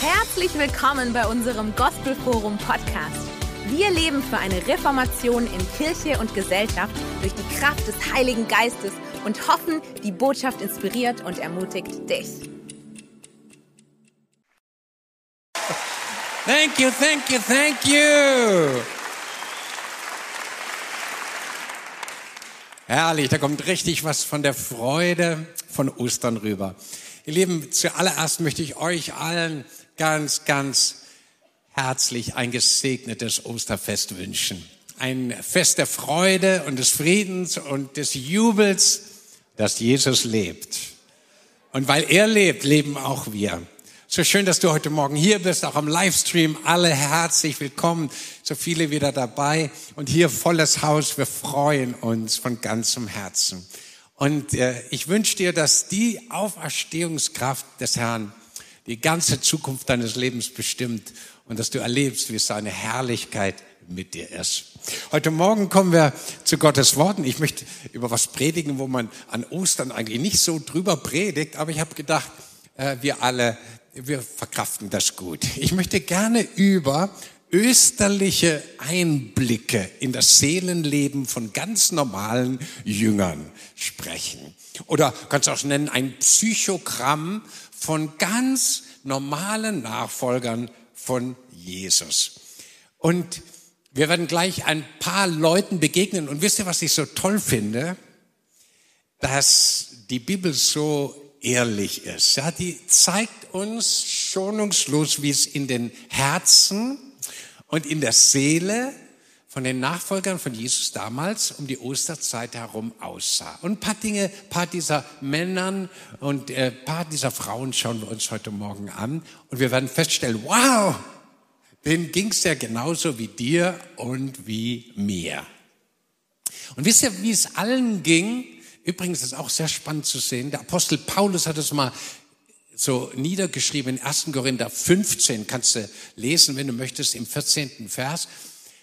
Herzlich willkommen bei unserem Gospelforum Podcast. Wir leben für eine Reformation in Kirche und Gesellschaft durch die Kraft des Heiligen Geistes und hoffen, die Botschaft inspiriert und ermutigt dich. Thank you, thank you, thank you. Herrlich, da kommt richtig was von der Freude von Ostern rüber. Ihr Lieben, zuallererst möchte ich euch allen ganz, ganz herzlich ein gesegnetes Osterfest wünschen. Ein Fest der Freude und des Friedens und des Jubels, dass Jesus lebt. Und weil er lebt, leben auch wir. So schön, dass du heute Morgen hier bist, auch am Livestream. Alle herzlich willkommen, so viele wieder dabei. Und hier volles Haus. Wir freuen uns von ganzem Herzen. Und äh, ich wünsche dir, dass die Auferstehungskraft des Herrn die ganze Zukunft deines Lebens bestimmt und dass du erlebst, wie seine Herrlichkeit mit dir ist. Heute Morgen kommen wir zu Gottes Worten. Ich möchte über was predigen, wo man an Ostern eigentlich nicht so drüber predigt, aber ich habe gedacht, äh, wir alle wir verkraften das gut. Ich möchte gerne über österliche Einblicke in das Seelenleben von ganz normalen Jüngern sprechen. Oder kannst du auch nennen, ein Psychogramm von ganz normalen Nachfolgern von Jesus. Und wir werden gleich ein paar Leuten begegnen. Und wisst ihr, was ich so toll finde? Dass die Bibel so ehrlich ist. Ja, die zeigt uns schonungslos, wie es in den Herzen und in der Seele von den Nachfolgern von Jesus damals um die Osterzeit herum aussah. Und ein paar Dinge, ein paar dieser Männern und ein paar dieser Frauen schauen wir uns heute Morgen an. Und wir werden feststellen, wow, denen ging es ja genauso wie dir und wie mir. Und wisst ihr, wie es allen ging, Übrigens ist auch sehr spannend zu sehen. Der Apostel Paulus hat es mal so niedergeschrieben in 1. Korinther 15, kannst du lesen, wenn du möchtest, im 14. Vers.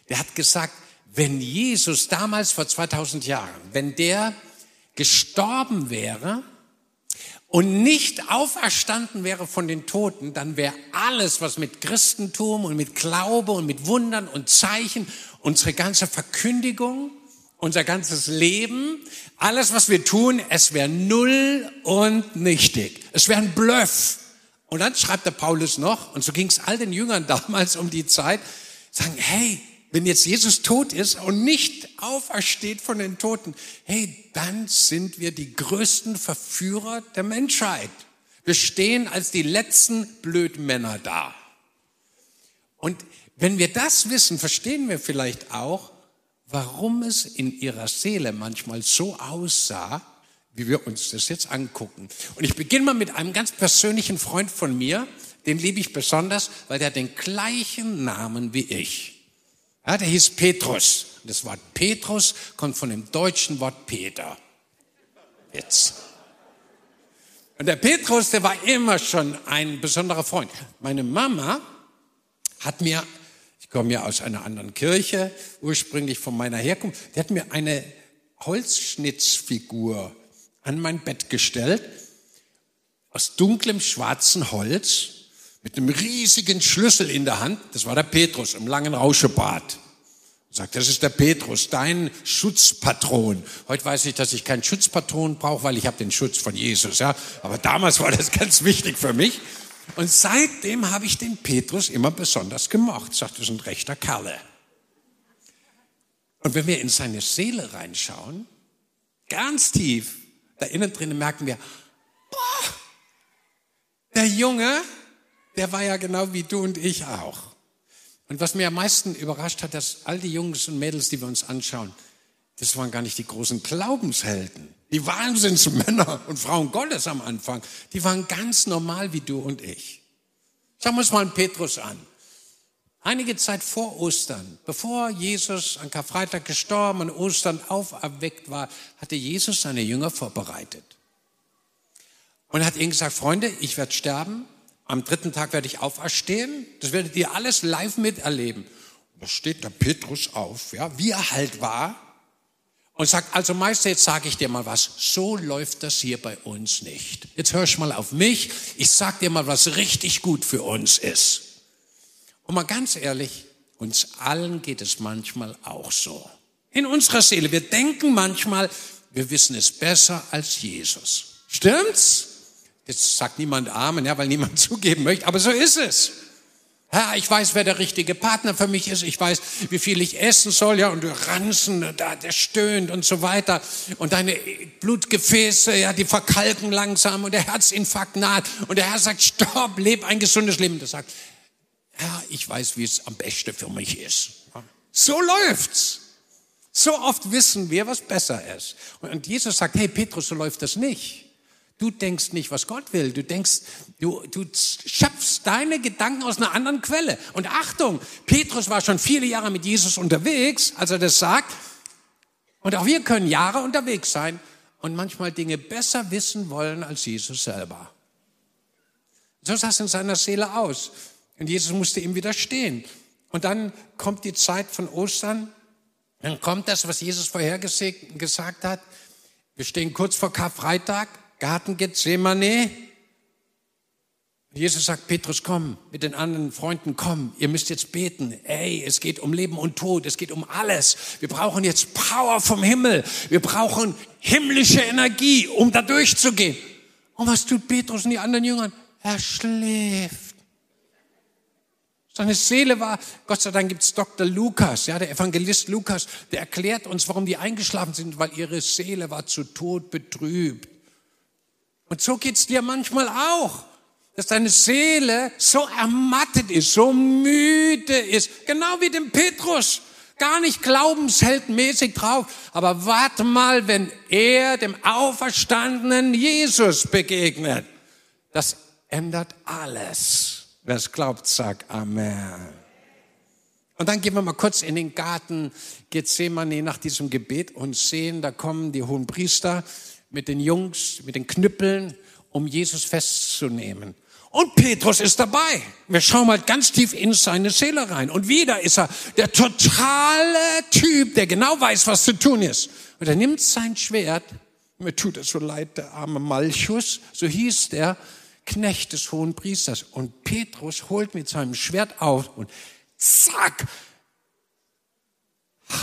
Der hat gesagt, wenn Jesus damals vor 2000 Jahren, wenn der gestorben wäre und nicht auferstanden wäre von den Toten, dann wäre alles, was mit Christentum und mit Glaube und mit Wundern und Zeichen, unsere ganze Verkündigung, unser ganzes Leben, alles, was wir tun, es wäre null und nichtig. Es wäre ein Bluff. Und dann schreibt der Paulus noch, und so ging es all den Jüngern damals um die Zeit, sagen, hey, wenn jetzt Jesus tot ist und nicht aufersteht von den Toten, hey, dann sind wir die größten Verführer der Menschheit. Wir stehen als die letzten Blödmänner da. Und wenn wir das wissen, verstehen wir vielleicht auch, warum es in ihrer Seele manchmal so aussah, wie wir uns das jetzt angucken. Und ich beginne mal mit einem ganz persönlichen Freund von mir, den liebe ich besonders, weil der den gleichen Namen wie ich. Ja, der hieß Petrus. Das Wort Petrus kommt von dem deutschen Wort Peter. Jetzt. Und der Petrus, der war immer schon ein besonderer Freund. Meine Mama hat mir komme ja aus einer anderen Kirche, ursprünglich von meiner Herkunft. Der hat mir eine Holzschnitzfigur an mein Bett gestellt, aus dunklem schwarzen Holz, mit einem riesigen Schlüssel in der Hand. Das war der Petrus im langen Rauschebart. Sagt, das ist der Petrus, dein Schutzpatron. Heute weiß ich, dass ich keinen Schutzpatron brauche, weil ich habe den Schutz von Jesus. Ja, aber damals war das ganz wichtig für mich. Und seitdem habe ich den Petrus immer besonders gemocht. Ich sagte, das ist ein rechter Kerle. Und wenn wir in seine Seele reinschauen, ganz tief, da innen drinnen merken wir, boah, der Junge, der war ja genau wie du und ich auch. Und was mir am meisten überrascht hat, dass all die Jungs und Mädels, die wir uns anschauen, das waren gar nicht die großen Glaubenshelden. Die Wahnsinnsmänner und Frauen Gottes am Anfang, die waren ganz normal wie du und ich. Schauen wir uns mal einen Petrus an. Einige Zeit vor Ostern, bevor Jesus an Karfreitag gestorben und Ostern auferweckt war, hatte Jesus seine Jünger vorbereitet. Und er hat ihnen gesagt, Freunde, ich werde sterben, am dritten Tag werde ich auferstehen, das werdet ihr alles live miterleben. Und da steht der Petrus auf, ja, wie er halt war, und sagt, also Meister, jetzt sage ich dir mal was. So läuft das hier bei uns nicht. Jetzt hörst mal auf mich. Ich sag dir mal, was richtig gut für uns ist. Und mal ganz ehrlich, uns allen geht es manchmal auch so. In unserer Seele. Wir denken manchmal, wir wissen es besser als Jesus. Stimmt's? Jetzt sagt niemand Amen, ja, weil niemand zugeben möchte, aber so ist es. Herr, ich weiß, wer der richtige Partner für mich ist. Ich weiß, wie viel ich essen soll, ja, und du ranzen, da, der stöhnt und so weiter. Und deine Blutgefäße, ja, die verkalken langsam und der Herzinfarkt naht. Und der Herr sagt, stopp, leb ein gesundes Leben. Der sagt, Herr, ich weiß, wie es am besten für mich ist. So läuft's. So oft wissen wir, was besser ist. Und Jesus sagt, hey Petrus, so läuft das nicht. Du denkst nicht, was Gott will. Du denkst, du, du schöpfst deine Gedanken aus einer anderen Quelle. Und Achtung, Petrus war schon viele Jahre mit Jesus unterwegs, als er das sagt. Und auch wir können Jahre unterwegs sein und manchmal Dinge besser wissen wollen als Jesus selber. So sah es in seiner Seele aus. Und Jesus musste ihm widerstehen. Und dann kommt die Zeit von Ostern dann kommt das, was Jesus vorher gesagt hat. Wir stehen kurz vor Karfreitag, Garten Gethsemane. Jesus sagt, Petrus, komm, mit den anderen Freunden, komm, ihr müsst jetzt beten. Ey, es geht um Leben und Tod, es geht um alles. Wir brauchen jetzt Power vom Himmel. Wir brauchen himmlische Energie, um da durchzugehen. Und was tut Petrus und die anderen Jüngern? Er schläft. Seine Seele war, Gott sei Dank gibt's Dr. Lukas, ja, der Evangelist Lukas, der erklärt uns, warum die eingeschlafen sind, weil ihre Seele war zu Tod betrübt. Und so geht's dir manchmal auch, dass deine Seele so ermattet ist, so müde ist, genau wie dem Petrus, gar nicht glaubensheldmäßig drauf. Aber warte mal, wenn er dem auferstandenen Jesus begegnet, das ändert alles. Wer es glaubt, sagt Amen. Und dann gehen wir mal kurz in den Garten Gethsemane nach diesem Gebet und sehen, da kommen die hohen Priester mit den Jungs, mit den Knüppeln, um Jesus festzunehmen. Und Petrus ist dabei. Wir schauen mal ganz tief in seine Seele rein. Und wieder ist er der totale Typ, der genau weiß, was zu tun ist. Und er nimmt sein Schwert. Mir tut es so leid, der arme Malchus, so hieß der, Knecht des hohen Priesters. Und Petrus holt mit seinem Schwert auf und zack,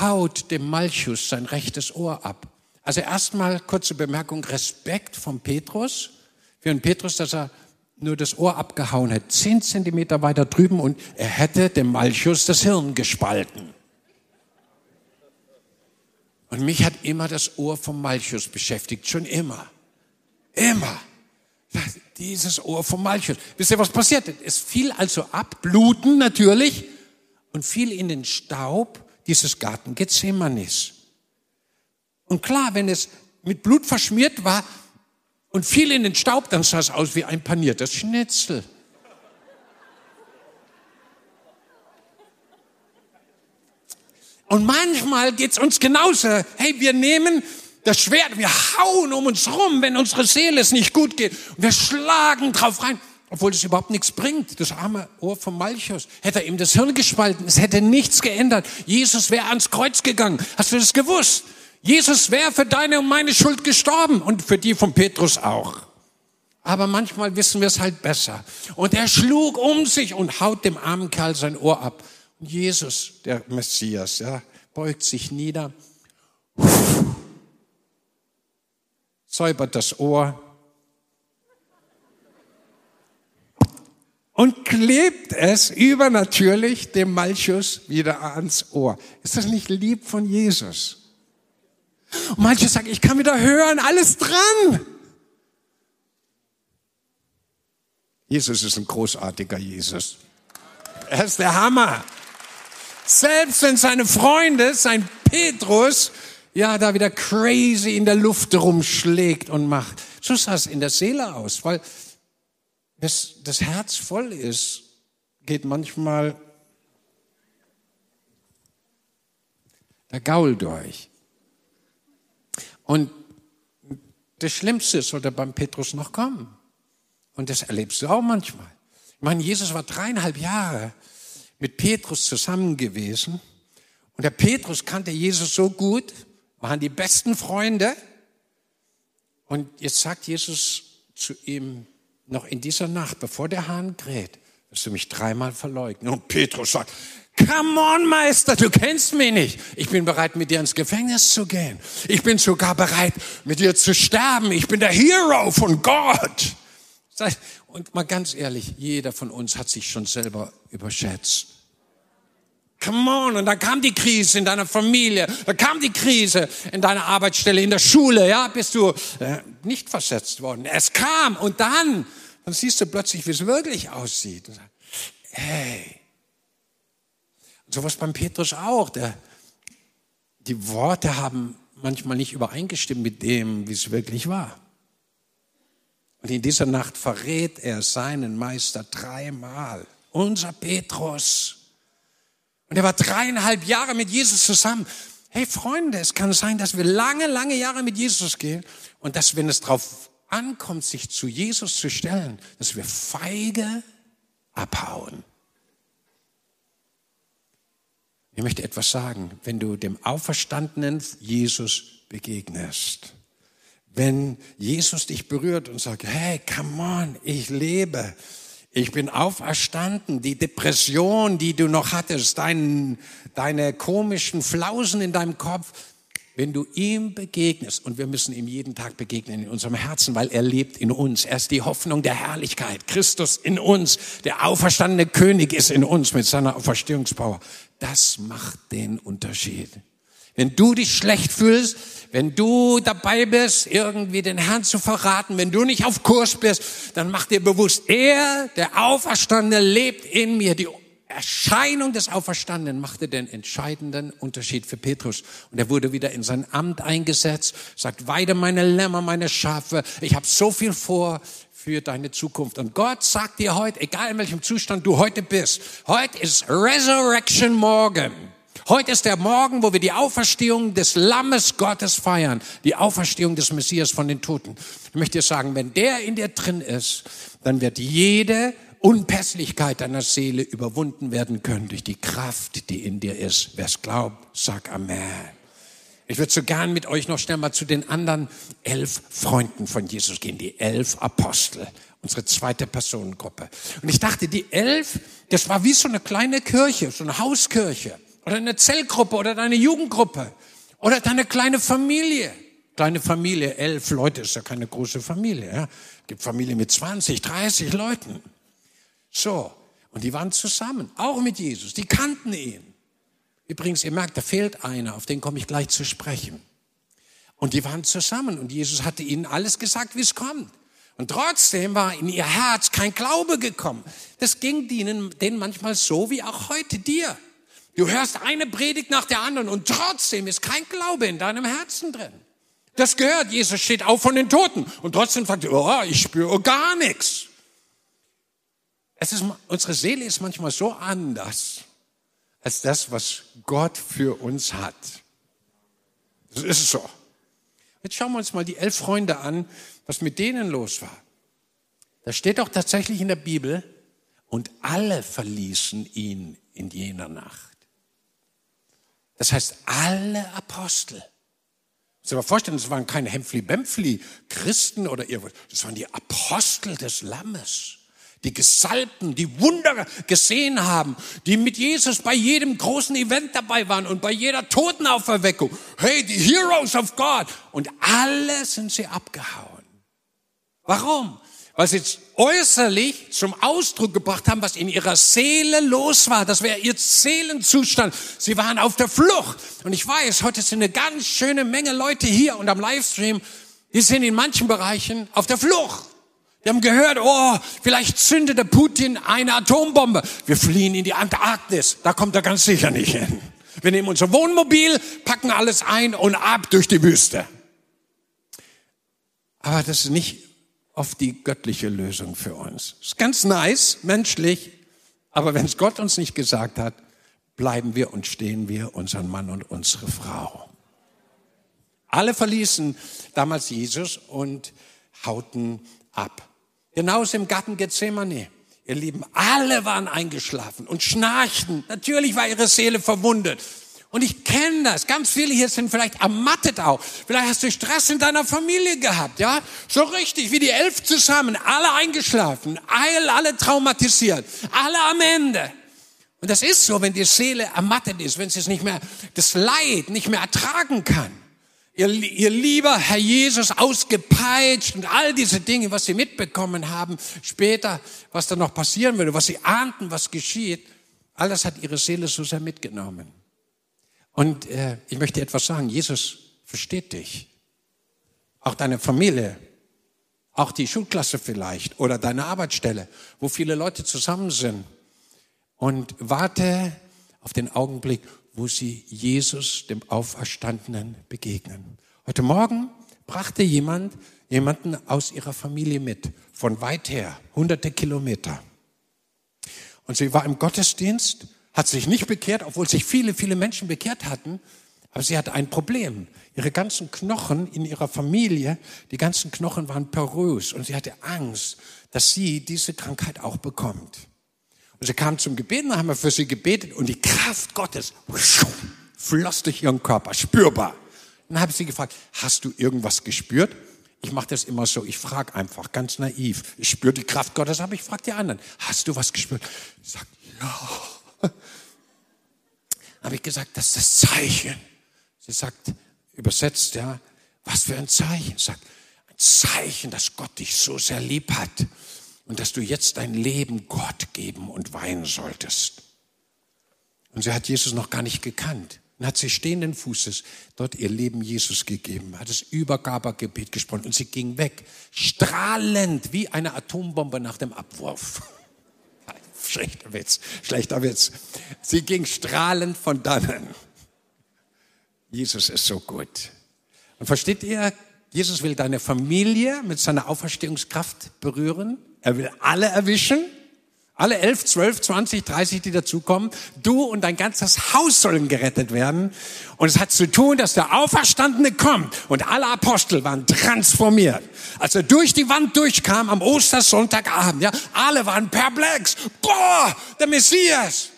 haut dem Malchus sein rechtes Ohr ab. Also erstmal kurze Bemerkung, Respekt von Petrus. Für einen Petrus, dass er nur das Ohr abgehauen hat, zehn Zentimeter weiter drüben und er hätte dem Malchus das Hirn gespalten. Und mich hat immer das Ohr vom Malchus beschäftigt, schon immer. Immer dieses Ohr vom Malchus. Wisst ihr, was passiert? Es fiel also ab, Bluten natürlich, und fiel in den Staub dieses Garten Gethsemanis. Und klar, wenn es mit Blut verschmiert war und fiel in den Staub, dann sah es aus wie ein paniertes Schnitzel. Und manchmal geht's uns genauso. Hey, wir nehmen das Schwert, wir hauen um uns rum, wenn unsere Seele es nicht gut geht. Und wir schlagen drauf rein, obwohl das überhaupt nichts bringt. Das arme Ohr von Malchus hätte er ihm das Hirn gespalten. Es hätte nichts geändert. Jesus wäre ans Kreuz gegangen. Hast du das gewusst? Jesus wäre für deine und meine Schuld gestorben und für die von Petrus auch. Aber manchmal wissen wir es halt besser. Und er schlug um sich und haut dem armen Kerl sein Ohr ab. Und Jesus, der Messias, ja, beugt sich nieder. Säubert das Ohr und klebt es übernatürlich dem Malchus wieder ans Ohr. Ist das nicht lieb von Jesus? Und manche sagen, ich kann wieder hören, alles dran. Jesus ist ein großartiger Jesus. Er ist der Hammer. Selbst wenn seine Freunde, sein Petrus, ja, da wieder crazy in der Luft rumschlägt und macht. So sah es in der Seele aus, weil das, das Herz voll ist, geht manchmal der Gaul durch. Und das Schlimmste sollte beim Petrus noch kommen. Und das erlebst du auch manchmal. Ich meine, Jesus war dreieinhalb Jahre mit Petrus zusammen gewesen. Und der Petrus kannte Jesus so gut, waren die besten Freunde. Und jetzt sagt Jesus zu ihm noch in dieser Nacht, bevor der Hahn kräht, wirst du mich dreimal verleugnen. Und Petrus sagt, Come on, Meister, du kennst mich nicht. Ich bin bereit, mit dir ins Gefängnis zu gehen. Ich bin sogar bereit, mit dir zu sterben. Ich bin der Hero von Gott. Und mal ganz ehrlich, jeder von uns hat sich schon selber überschätzt. Come on. Und dann kam die Krise in deiner Familie, dann kam die Krise in deiner Arbeitsstelle, in der Schule, ja, bist du äh, nicht versetzt worden. Es kam und dann, dann siehst du plötzlich, wie es wirklich aussieht. Hey. Und sowas beim Petrus auch. Der, die Worte haben manchmal nicht übereingestimmt mit dem, wie es wirklich war. Und in dieser Nacht verrät er seinen Meister dreimal. Unser Petrus. Und er war dreieinhalb Jahre mit Jesus zusammen. Hey Freunde, es kann sein, dass wir lange, lange Jahre mit Jesus gehen und dass, wenn es darauf ankommt, sich zu Jesus zu stellen, dass wir feige abhauen. Ich möchte etwas sagen, wenn du dem auferstandenen Jesus begegnest, wenn Jesus dich berührt und sagt, hey, come on, ich lebe, ich bin auferstanden. Die Depression, die du noch hattest, dein, deine komischen Flausen in deinem Kopf, wenn du ihm begegnest, und wir müssen ihm jeden Tag begegnen in unserem Herzen, weil er lebt in uns. Er ist die Hoffnung der Herrlichkeit. Christus in uns. Der auferstandene König ist in uns mit seiner Auferstehungspower. Das macht den Unterschied. Wenn du dich schlecht fühlst, wenn du dabei bist, irgendwie den Herrn zu verraten, wenn du nicht auf Kurs bist, dann mach dir bewusst, er, der Auferstandene, lebt in mir. Die Erscheinung des Auferstandenen machte den entscheidenden Unterschied für Petrus. Und er wurde wieder in sein Amt eingesetzt, sagt, weide meine Lämmer, meine Schafe. Ich habe so viel vor für deine Zukunft. Und Gott sagt dir heute, egal in welchem Zustand du heute bist, heute ist Resurrection Morgen. Heute ist der Morgen, wo wir die Auferstehung des Lammes Gottes feiern, die Auferstehung des Messias von den Toten. Ich möchte dir sagen, wenn der in dir drin ist, dann wird jede Unpässlichkeit deiner Seele überwunden werden können durch die Kraft, die in dir ist. Wer es glaubt, sag Amen. Ich würde so gern mit euch noch schnell mal zu den anderen elf Freunden von Jesus gehen, die elf Apostel, unsere zweite Personengruppe. Und ich dachte, die elf, das war wie so eine kleine Kirche, so eine Hauskirche oder eine Zellgruppe oder deine Jugendgruppe oder deine kleine Familie. Kleine Familie, elf Leute ist ja keine große Familie. Ja? Gibt Familie mit 20, 30 Leuten. So, und die waren zusammen, auch mit Jesus. Die kannten ihn. Übrigens, ihr merkt, da fehlt einer, auf den komme ich gleich zu sprechen. Und die waren zusammen und Jesus hatte ihnen alles gesagt, wie es kommt. Und trotzdem war in ihr Herz kein Glaube gekommen. Das ging denen, manchmal so wie auch heute dir. Du hörst eine Predigt nach der anderen und trotzdem ist kein Glaube in deinem Herzen drin. Das gehört, Jesus steht auf von den Toten und trotzdem er, oh, ich spüre gar nichts. Es ist, unsere Seele ist manchmal so anders als das, was Gott für uns hat. Das ist so. Jetzt schauen wir uns mal die elf Freunde an, was mit denen los war. Da steht doch tatsächlich in der Bibel, und alle verließen ihn in jener Nacht. Das heißt, alle Apostel. Ich mal vorstellen, das waren keine Hempfli-Bempfli-Christen oder irgendwas. Das waren die Apostel des Lammes. Die Gesalbten, die Wunder gesehen haben, die mit Jesus bei jedem großen Event dabei waren und bei jeder Totenauferweckung. Hey, die Heroes of God. Und alle sind sie abgehauen. Warum? weil sie äußerlich zum Ausdruck gebracht haben, was in ihrer Seele los war. Das wäre ihr Seelenzustand. Sie waren auf der Flucht. Und ich weiß, heute sind eine ganz schöne Menge Leute hier und am Livestream, die sind in manchen Bereichen auf der Flucht. Die haben gehört, oh, vielleicht zündet der Putin eine Atombombe. Wir fliehen in die Antarktis. Da kommt er ganz sicher nicht hin. Wir nehmen unser Wohnmobil, packen alles ein und ab durch die Wüste. Aber das ist nicht auf die göttliche Lösung für uns. Ist ganz nice, menschlich, aber wenn es Gott uns nicht gesagt hat, bleiben wir und stehen wir, unseren Mann und unsere Frau. Alle verließen damals Jesus und hauten ab. Genauso im Garten Gethsemane. Ihr Lieben, alle waren eingeschlafen und schnarchten. Natürlich war ihre Seele verwundet. Und ich kenne das. Ganz viele hier sind vielleicht ermattet auch. Vielleicht hast du Stress in deiner Familie gehabt, ja? So richtig wie die elf zusammen, alle eingeschlafen, alle, alle traumatisiert, alle am Ende. Und das ist so, wenn die Seele ermattet ist, wenn sie es nicht mehr, das Leid nicht mehr ertragen kann. Ihr, ihr lieber Herr Jesus ausgepeitscht und all diese Dinge, was sie mitbekommen haben, später, was da noch passieren würde, was sie ahnten, was geschieht, all das hat ihre Seele so sehr mitgenommen. Und äh, ich möchte etwas sagen, Jesus versteht dich. Auch deine Familie, auch die Schulklasse vielleicht oder deine Arbeitsstelle, wo viele Leute zusammen sind. Und warte auf den Augenblick, wo sie Jesus, dem Auferstandenen, begegnen. Heute Morgen brachte jemand jemanden aus ihrer Familie mit, von weit her, hunderte Kilometer. Und sie war im Gottesdienst hat sich nicht bekehrt, obwohl sich viele, viele Menschen bekehrt hatten. Aber sie hatte ein Problem. Ihre ganzen Knochen in ihrer Familie, die ganzen Knochen waren porös und sie hatte Angst, dass sie diese Krankheit auch bekommt. Und sie kam zum Gebet, dann haben wir für sie gebetet und die Kraft Gottes floss durch ihren Körper, spürbar. Dann habe ich sie gefragt, hast du irgendwas gespürt? Ich mache das immer so, ich frage einfach, ganz naiv. Ich spüre die Kraft Gottes, aber ich frage die anderen, hast du was gespürt? Ich sage, ja habe ich gesagt, das ist das Zeichen. Sie sagt, übersetzt, ja, was für ein Zeichen? Sagt, ein Zeichen, dass Gott dich so sehr lieb hat und dass du jetzt dein Leben Gott geben und weinen solltest. Und sie hat Jesus noch gar nicht gekannt. Und hat sie stehenden Fußes dort ihr Leben Jesus gegeben, hat das Übergabergebet gesprochen und sie ging weg, strahlend wie eine Atombombe nach dem Abwurf. Schlechter Witz, schlechter Witz. Sie ging strahlend von dannen. Jesus ist so gut. Und versteht ihr, Jesus will deine Familie mit seiner Auferstehungskraft berühren. Er will alle erwischen. Alle elf, zwölf, zwanzig, dreißig, die dazukommen, du und dein ganzes Haus sollen gerettet werden. Und es hat zu tun, dass der Auferstandene kommt. Und alle Apostel waren transformiert. Als er durch die Wand durchkam am Ostersonntagabend, ja, alle waren perplex. Boah, der Messias.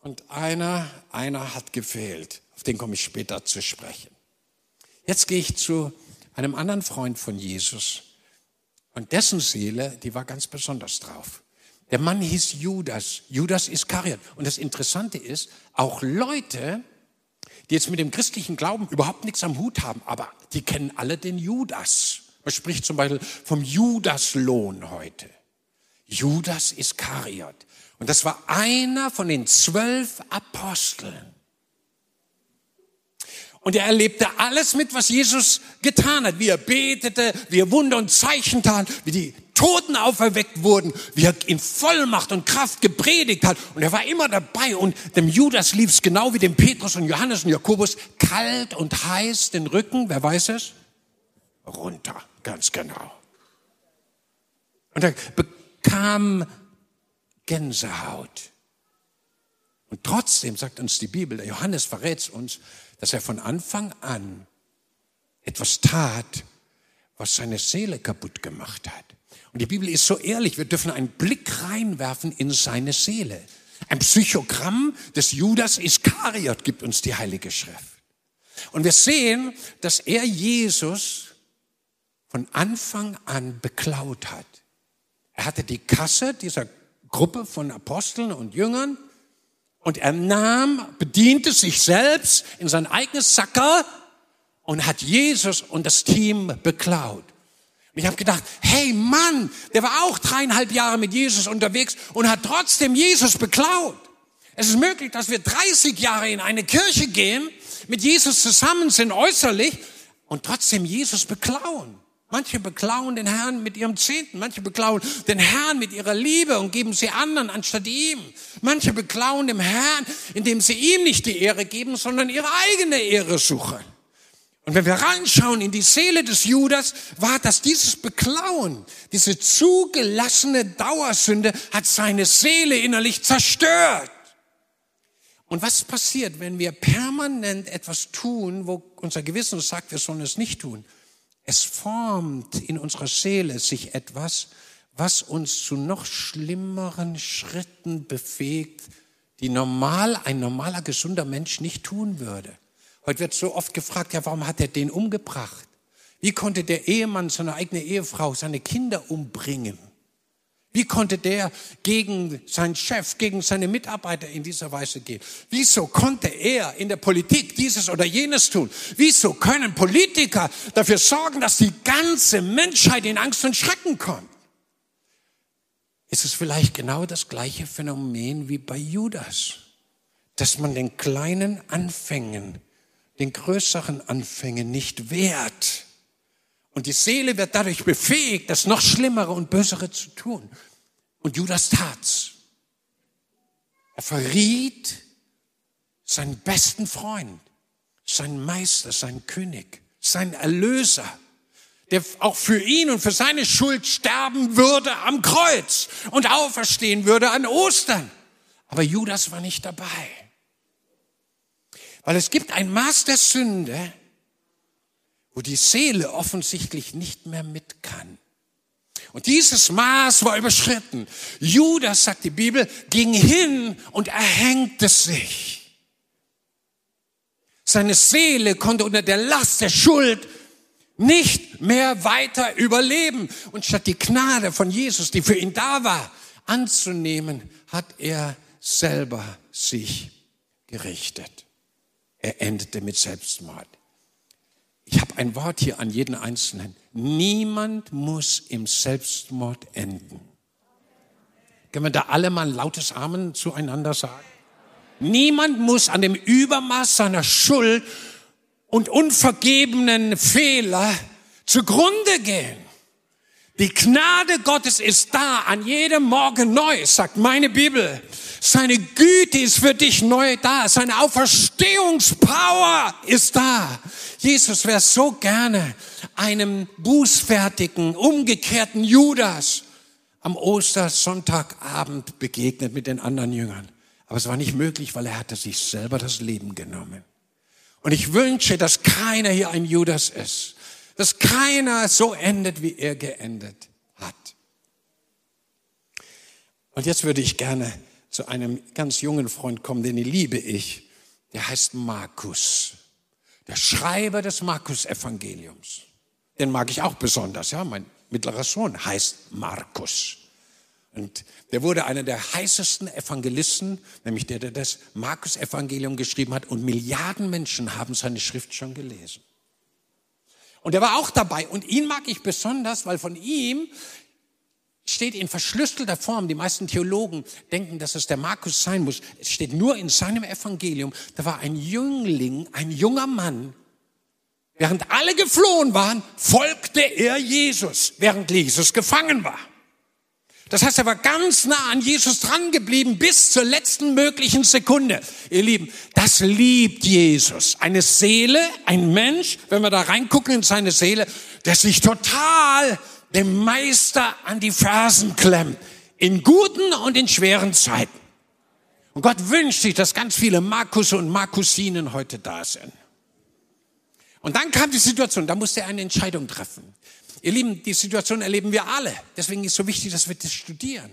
Und einer, einer hat gefehlt. Auf den komme ich später zu sprechen. Jetzt gehe ich zu einem anderen Freund von Jesus. Und dessen Seele, die war ganz besonders drauf. Der Mann hieß Judas, Judas Iskariot. Und das Interessante ist, auch Leute, die jetzt mit dem christlichen Glauben überhaupt nichts am Hut haben, aber die kennen alle den Judas. Man spricht zum Beispiel vom Judaslohn heute. Judas Iskariot. Und das war einer von den zwölf Aposteln. Und er erlebte alles mit, was Jesus getan hat, wie er betete, wie er Wunder und Zeichen tat, wie die Toten auferweckt wurden, wie er in Vollmacht und Kraft gepredigt hat. Und er war immer dabei und dem Judas lief es genau wie dem Petrus und Johannes und Jakobus kalt und heiß den Rücken, wer weiß es? Runter, ganz genau. Und er bekam Gänsehaut. Und trotzdem sagt uns die Bibel, der Johannes verrät uns, dass er von Anfang an etwas tat, was seine Seele kaputt gemacht hat. Und die Bibel ist so ehrlich, wir dürfen einen Blick reinwerfen in seine Seele. Ein Psychogramm des Judas Iskariot gibt uns die Heilige Schrift. Und wir sehen, dass er Jesus von Anfang an beklaut hat. Er hatte die Kasse dieser Gruppe von Aposteln und Jüngern und er nahm, bediente sich selbst in sein eigenes Sacker und hat Jesus und das Team beklaut. Und ich habe gedacht, hey Mann, der war auch dreieinhalb Jahre mit Jesus unterwegs und hat trotzdem Jesus beklaut. Es ist möglich, dass wir 30 Jahre in eine Kirche gehen, mit Jesus zusammen sind äußerlich und trotzdem Jesus beklauen. Manche beklauen den Herrn mit ihrem Zehnten, manche beklauen den Herrn mit ihrer Liebe und geben sie anderen anstatt ihm. Manche beklauen dem Herrn, indem sie ihm nicht die Ehre geben, sondern ihre eigene Ehre suchen. Und wenn wir reinschauen in die Seele des Judas, war das dieses Beklauen, diese zugelassene Dauersünde hat seine Seele innerlich zerstört. Und was passiert, wenn wir permanent etwas tun, wo unser Gewissen sagt, wir sollen es nicht tun? Es formt in unserer Seele sich etwas, was uns zu noch schlimmeren Schritten befähigt, die normal ein normaler, gesunder Mensch nicht tun würde. Heute wird so oft gefragt, ja, warum hat er den umgebracht? Wie konnte der Ehemann seine eigene Ehefrau, seine Kinder umbringen? Wie konnte der gegen seinen Chef, gegen seine Mitarbeiter in dieser Weise gehen? Wieso konnte er in der Politik dieses oder jenes tun? Wieso können Politiker dafür sorgen, dass die ganze Menschheit in Angst und Schrecken kommt? Ist es vielleicht genau das gleiche Phänomen wie bei Judas, dass man den kleinen Anfängen, den größeren Anfängen nicht wehrt? Und die Seele wird dadurch befähigt, das noch Schlimmere und Bösere zu tun. Und Judas tat's. Er verriet seinen besten Freund, seinen Meister, seinen König, seinen Erlöser, der auch für ihn und für seine Schuld sterben würde am Kreuz und auferstehen würde an Ostern. Aber Judas war nicht dabei. Weil es gibt ein Maß der Sünde, wo die Seele offensichtlich nicht mehr mit kann. Und dieses Maß war überschritten. Judas, sagt die Bibel, ging hin und erhängte sich. Seine Seele konnte unter der Last der Schuld nicht mehr weiter überleben. Und statt die Gnade von Jesus, die für ihn da war, anzunehmen, hat er selber sich gerichtet. Er endete mit Selbstmord. Ich habe ein Wort hier an jeden Einzelnen. Niemand muss im Selbstmord enden. Können wir da alle mal ein lautes Amen zueinander sagen? Niemand muss an dem Übermaß seiner Schuld und unvergebenen Fehler zugrunde gehen. Die Gnade Gottes ist da an jedem Morgen neu, sagt meine Bibel. Seine Güte ist für dich neu da. Seine Auferstehungspower ist da. Jesus wäre so gerne einem bußfertigen, umgekehrten Judas am Ostersonntagabend begegnet mit den anderen Jüngern. Aber es war nicht möglich, weil er hatte sich selber das Leben genommen. Und ich wünsche, dass keiner hier ein Judas ist. Dass keiner so endet, wie er geendet hat. Und jetzt würde ich gerne zu einem ganz jungen Freund kommen, den liebe ich. Der heißt Markus der Schreiber des Markus-Evangeliums. Den mag ich auch besonders, ja. Mein mittlerer Sohn heißt Markus. Und der wurde einer der heißesten Evangelisten, nämlich der, der das Markus-Evangelium geschrieben hat. Und Milliarden Menschen haben seine Schrift schon gelesen. Und er war auch dabei. Und ihn mag ich besonders, weil von ihm steht in verschlüsselter Form. Die meisten Theologen denken, dass es der Markus sein muss. Es steht nur in seinem Evangelium. Da war ein Jüngling, ein junger Mann. Während alle geflohen waren, folgte er Jesus, während Jesus gefangen war. Das heißt, er war ganz nah an Jesus dran geblieben bis zur letzten möglichen Sekunde. Ihr Lieben, das liebt Jesus. Eine Seele, ein Mensch, wenn wir da reingucken in seine Seele, der sich total dem Meister an die Fersen klemmt. In guten und in schweren Zeiten. Und Gott wünscht sich, dass ganz viele Markus und Markusinen heute da sind. Und dann kam die Situation, da musste er eine Entscheidung treffen. Ihr Lieben, die Situation erleben wir alle. Deswegen ist es so wichtig, dass wir das studieren.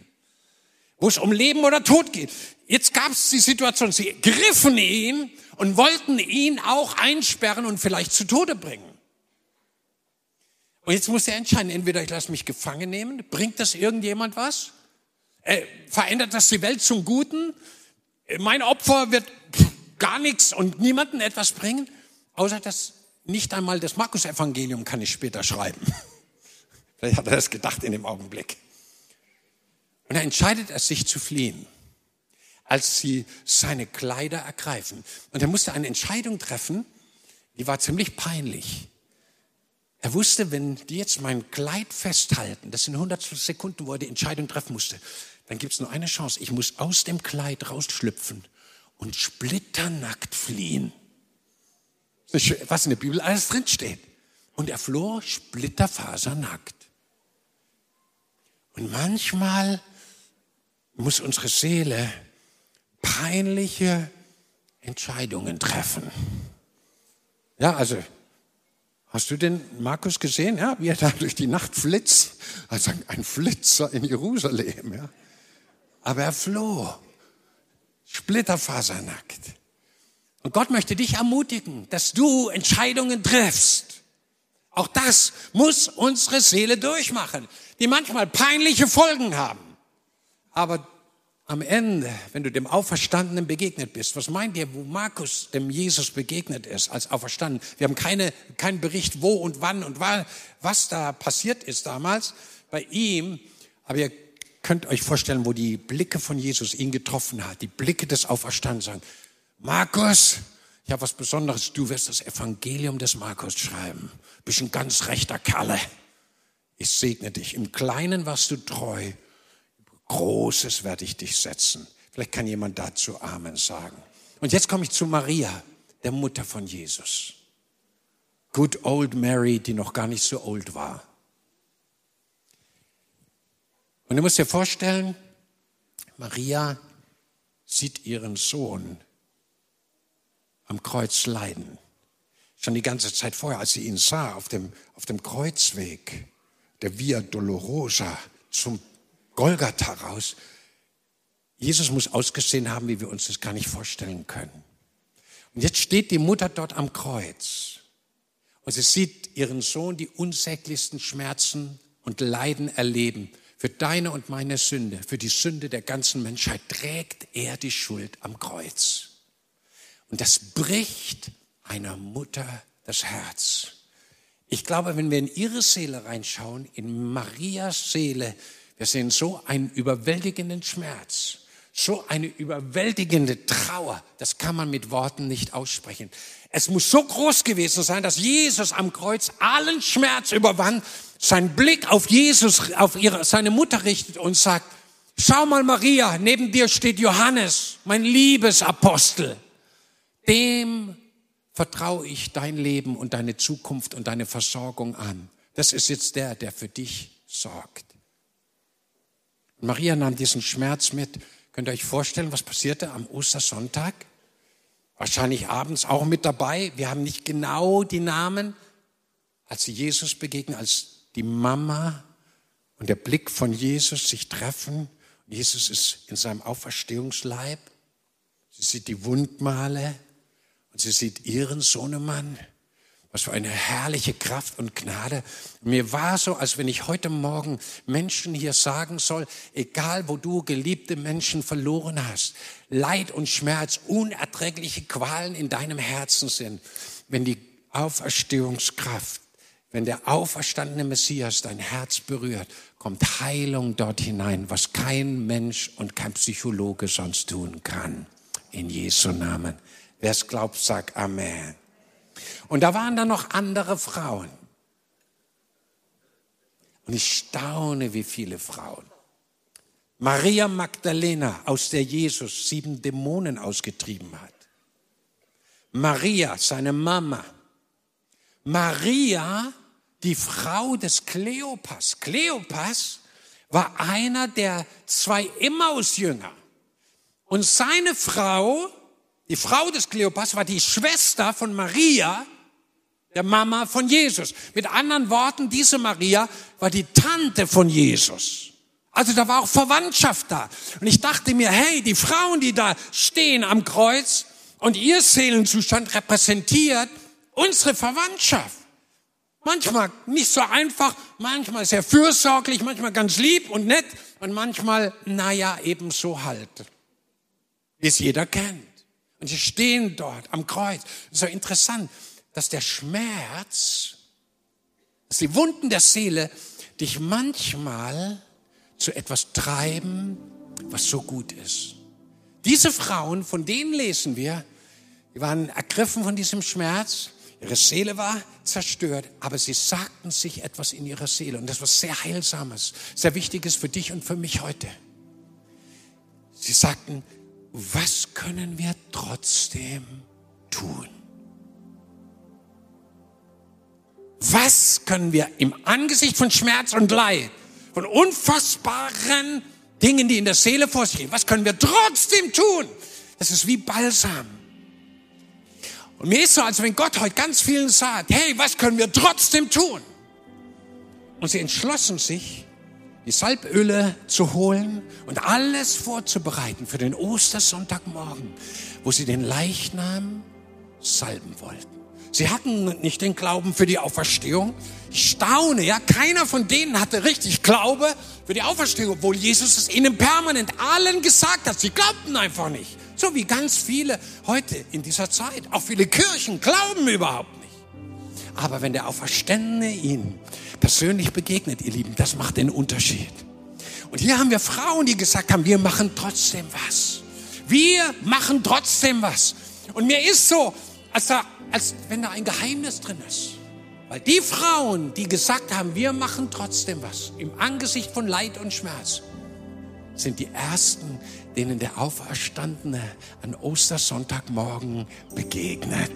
Wo es um Leben oder Tod geht. Jetzt gab es die Situation, sie griffen ihn und wollten ihn auch einsperren und vielleicht zu Tode bringen. Und jetzt muss er entscheiden, entweder ich lasse mich gefangen nehmen, bringt das irgendjemand was? Äh, verändert das die Welt zum Guten? Äh, mein Opfer wird gar nichts und niemanden etwas bringen, außer dass nicht einmal das Markus-Evangelium kann ich später schreiben. Vielleicht hat er das gedacht in dem Augenblick. Und er entscheidet es, sich zu fliehen, als sie seine Kleider ergreifen. Und er musste eine Entscheidung treffen, die war ziemlich peinlich. Er wusste, wenn die jetzt mein Kleid festhalten, das sind 100 Sekunden, wo er die Entscheidung treffen musste, dann gibt es nur eine Chance. Ich muss aus dem Kleid rausschlüpfen und splitternackt fliehen. Was in der Bibel alles drinsteht. Und er floh splitterfasernackt. Und manchmal muss unsere Seele peinliche Entscheidungen treffen. Ja, also Hast du den Markus gesehen, ja, wie er da durch die Nacht flitzt? Also ein Flitzer in Jerusalem, ja. Aber er floh Splitterfasernackt. Und Gott möchte dich ermutigen, dass du Entscheidungen triffst. Auch das muss unsere Seele durchmachen, die manchmal peinliche Folgen haben. Aber am Ende, wenn du dem Auferstandenen begegnet bist, was meint ihr, wo Markus dem Jesus begegnet ist als Auferstanden? Wir haben keine, keinen Bericht, wo und wann und was da passiert ist damals bei ihm. Aber ihr könnt euch vorstellen, wo die Blicke von Jesus ihn getroffen hat, die Blicke des Auferstandenen sagen, Markus, ich habe was Besonderes, du wirst das Evangelium des Markus schreiben. Bist ein ganz rechter Kerle. Ich segne dich. Im Kleinen warst du treu Großes werde ich dich setzen. Vielleicht kann jemand dazu Amen sagen. Und jetzt komme ich zu Maria, der Mutter von Jesus. Good old Mary, die noch gar nicht so old war. Und du musst dir vorstellen, Maria sieht ihren Sohn am Kreuz leiden. Schon die ganze Zeit vorher, als sie ihn sah auf dem, auf dem Kreuzweg, der Via Dolorosa zum Golgatha raus. Jesus muss ausgesehen haben, wie wir uns das gar nicht vorstellen können. Und jetzt steht die Mutter dort am Kreuz und sie sieht ihren Sohn die unsäglichsten Schmerzen und Leiden erleben. Für deine und meine Sünde, für die Sünde der ganzen Menschheit trägt er die Schuld am Kreuz. Und das bricht einer Mutter das Herz. Ich glaube, wenn wir in ihre Seele reinschauen, in Marias Seele, wir sehen so einen überwältigenden Schmerz, so eine überwältigende Trauer. Das kann man mit Worten nicht aussprechen. Es muss so groß gewesen sein, dass Jesus am Kreuz allen Schmerz überwand, seinen Blick auf Jesus, auf ihre, seine Mutter richtet und sagt, schau mal Maria, neben dir steht Johannes, mein Liebesapostel. Dem vertraue ich dein Leben und deine Zukunft und deine Versorgung an. Das ist jetzt der, der für dich sorgt. Maria nahm diesen Schmerz mit. Könnt ihr euch vorstellen, was passierte am Ostersonntag? Wahrscheinlich abends auch mit dabei. Wir haben nicht genau die Namen. Als sie Jesus begegnen, als die Mama und der Blick von Jesus sich treffen. Jesus ist in seinem Auferstehungsleib. Sie sieht die Wundmale und sie sieht ihren Sohnemann. Was für eine herrliche Kraft und Gnade. Mir war so, als wenn ich heute Morgen Menschen hier sagen soll, egal wo du geliebte Menschen verloren hast, Leid und Schmerz, unerträgliche Qualen in deinem Herzen sind, wenn die Auferstehungskraft, wenn der auferstandene Messias dein Herz berührt, kommt Heilung dort hinein, was kein Mensch und kein Psychologe sonst tun kann. In Jesu Namen. Wer es glaubt, sagt Amen. Und da waren dann noch andere Frauen. Und ich staune, wie viele Frauen. Maria Magdalena, aus der Jesus sieben Dämonen ausgetrieben hat. Maria, seine Mama. Maria, die Frau des Kleopas. Kleopas war einer der zwei Emmaus-Jünger. Und seine Frau die Frau des Kleopas war die Schwester von Maria, der Mama von Jesus. Mit anderen Worten, diese Maria war die Tante von Jesus. Also da war auch Verwandtschaft da. Und ich dachte mir, hey, die Frauen, die da stehen am Kreuz und ihr Seelenzustand repräsentiert unsere Verwandtschaft. Manchmal nicht so einfach, manchmal sehr fürsorglich, manchmal ganz lieb und nett und manchmal, naja, ebenso halt. Wie es jeder kennt. Und sie stehen dort am Kreuz. So interessant, dass der Schmerz, dass die Wunden der Seele dich manchmal zu etwas treiben, was so gut ist. Diese Frauen, von denen lesen wir, die waren ergriffen von diesem Schmerz, ihre Seele war zerstört, aber sie sagten sich etwas in ihrer Seele und das war sehr Heilsames, sehr Wichtiges für dich und für mich heute. Sie sagten, was können wir trotzdem tun? Was können wir im Angesicht von Schmerz und Leid, von unfassbaren Dingen, die in der Seele vor sich gehen, was können wir trotzdem tun? Das ist wie Balsam. Und mir ist so, als wenn Gott heute ganz vielen sagt, hey, was können wir trotzdem tun? Und sie entschlossen sich, die Salböle zu holen und alles vorzubereiten für den Ostersonntagmorgen, wo sie den Leichnam salben wollten. Sie hatten nicht den Glauben für die Auferstehung. Ich staune, ja, keiner von denen hatte richtig Glaube für die Auferstehung, obwohl Jesus es ihnen permanent allen gesagt hat. Sie glaubten einfach nicht. So wie ganz viele heute in dieser Zeit. Auch viele Kirchen glauben überhaupt nicht. Aber wenn der Auferstandene ihnen persönlich begegnet, ihr Lieben, das macht den Unterschied. Und hier haben wir Frauen, die gesagt haben, wir machen trotzdem was. Wir machen trotzdem was. Und mir ist so, als, da, als wenn da ein Geheimnis drin ist. Weil die Frauen, die gesagt haben, wir machen trotzdem was, im Angesicht von Leid und Schmerz, sind die Ersten, denen der Auferstandene an Ostersonntagmorgen begegnet.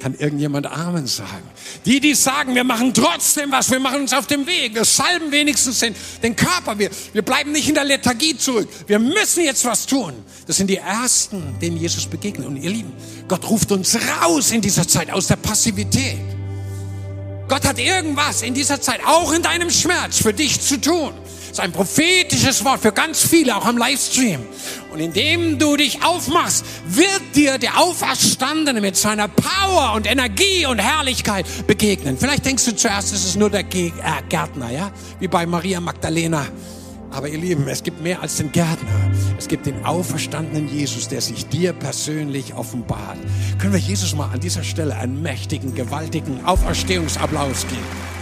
Kann irgendjemand Amen sagen? Die, die sagen, wir machen trotzdem was, wir machen uns auf dem Weg, wir salben wenigstens den, den Körper, wir, wir bleiben nicht in der Lethargie zurück, wir müssen jetzt was tun. Das sind die Ersten, denen Jesus begegnet. Und ihr Lieben, Gott ruft uns raus in dieser Zeit aus der Passivität. Gott hat irgendwas in dieser Zeit, auch in deinem Schmerz, für dich zu tun. Das ist ein prophetisches Wort für ganz viele, auch am Livestream. Und indem du dich aufmachst, wird dir der Auferstandene mit seiner Power und Energie und Herrlichkeit begegnen. Vielleicht denkst du zuerst, es ist nur der äh, Gärtner, ja? Wie bei Maria Magdalena. Aber ihr Lieben, es gibt mehr als den Gärtner. Es gibt den auferstandenen Jesus, der sich dir persönlich offenbart. Können wir Jesus mal an dieser Stelle einen mächtigen, gewaltigen Auferstehungsapplaus geben?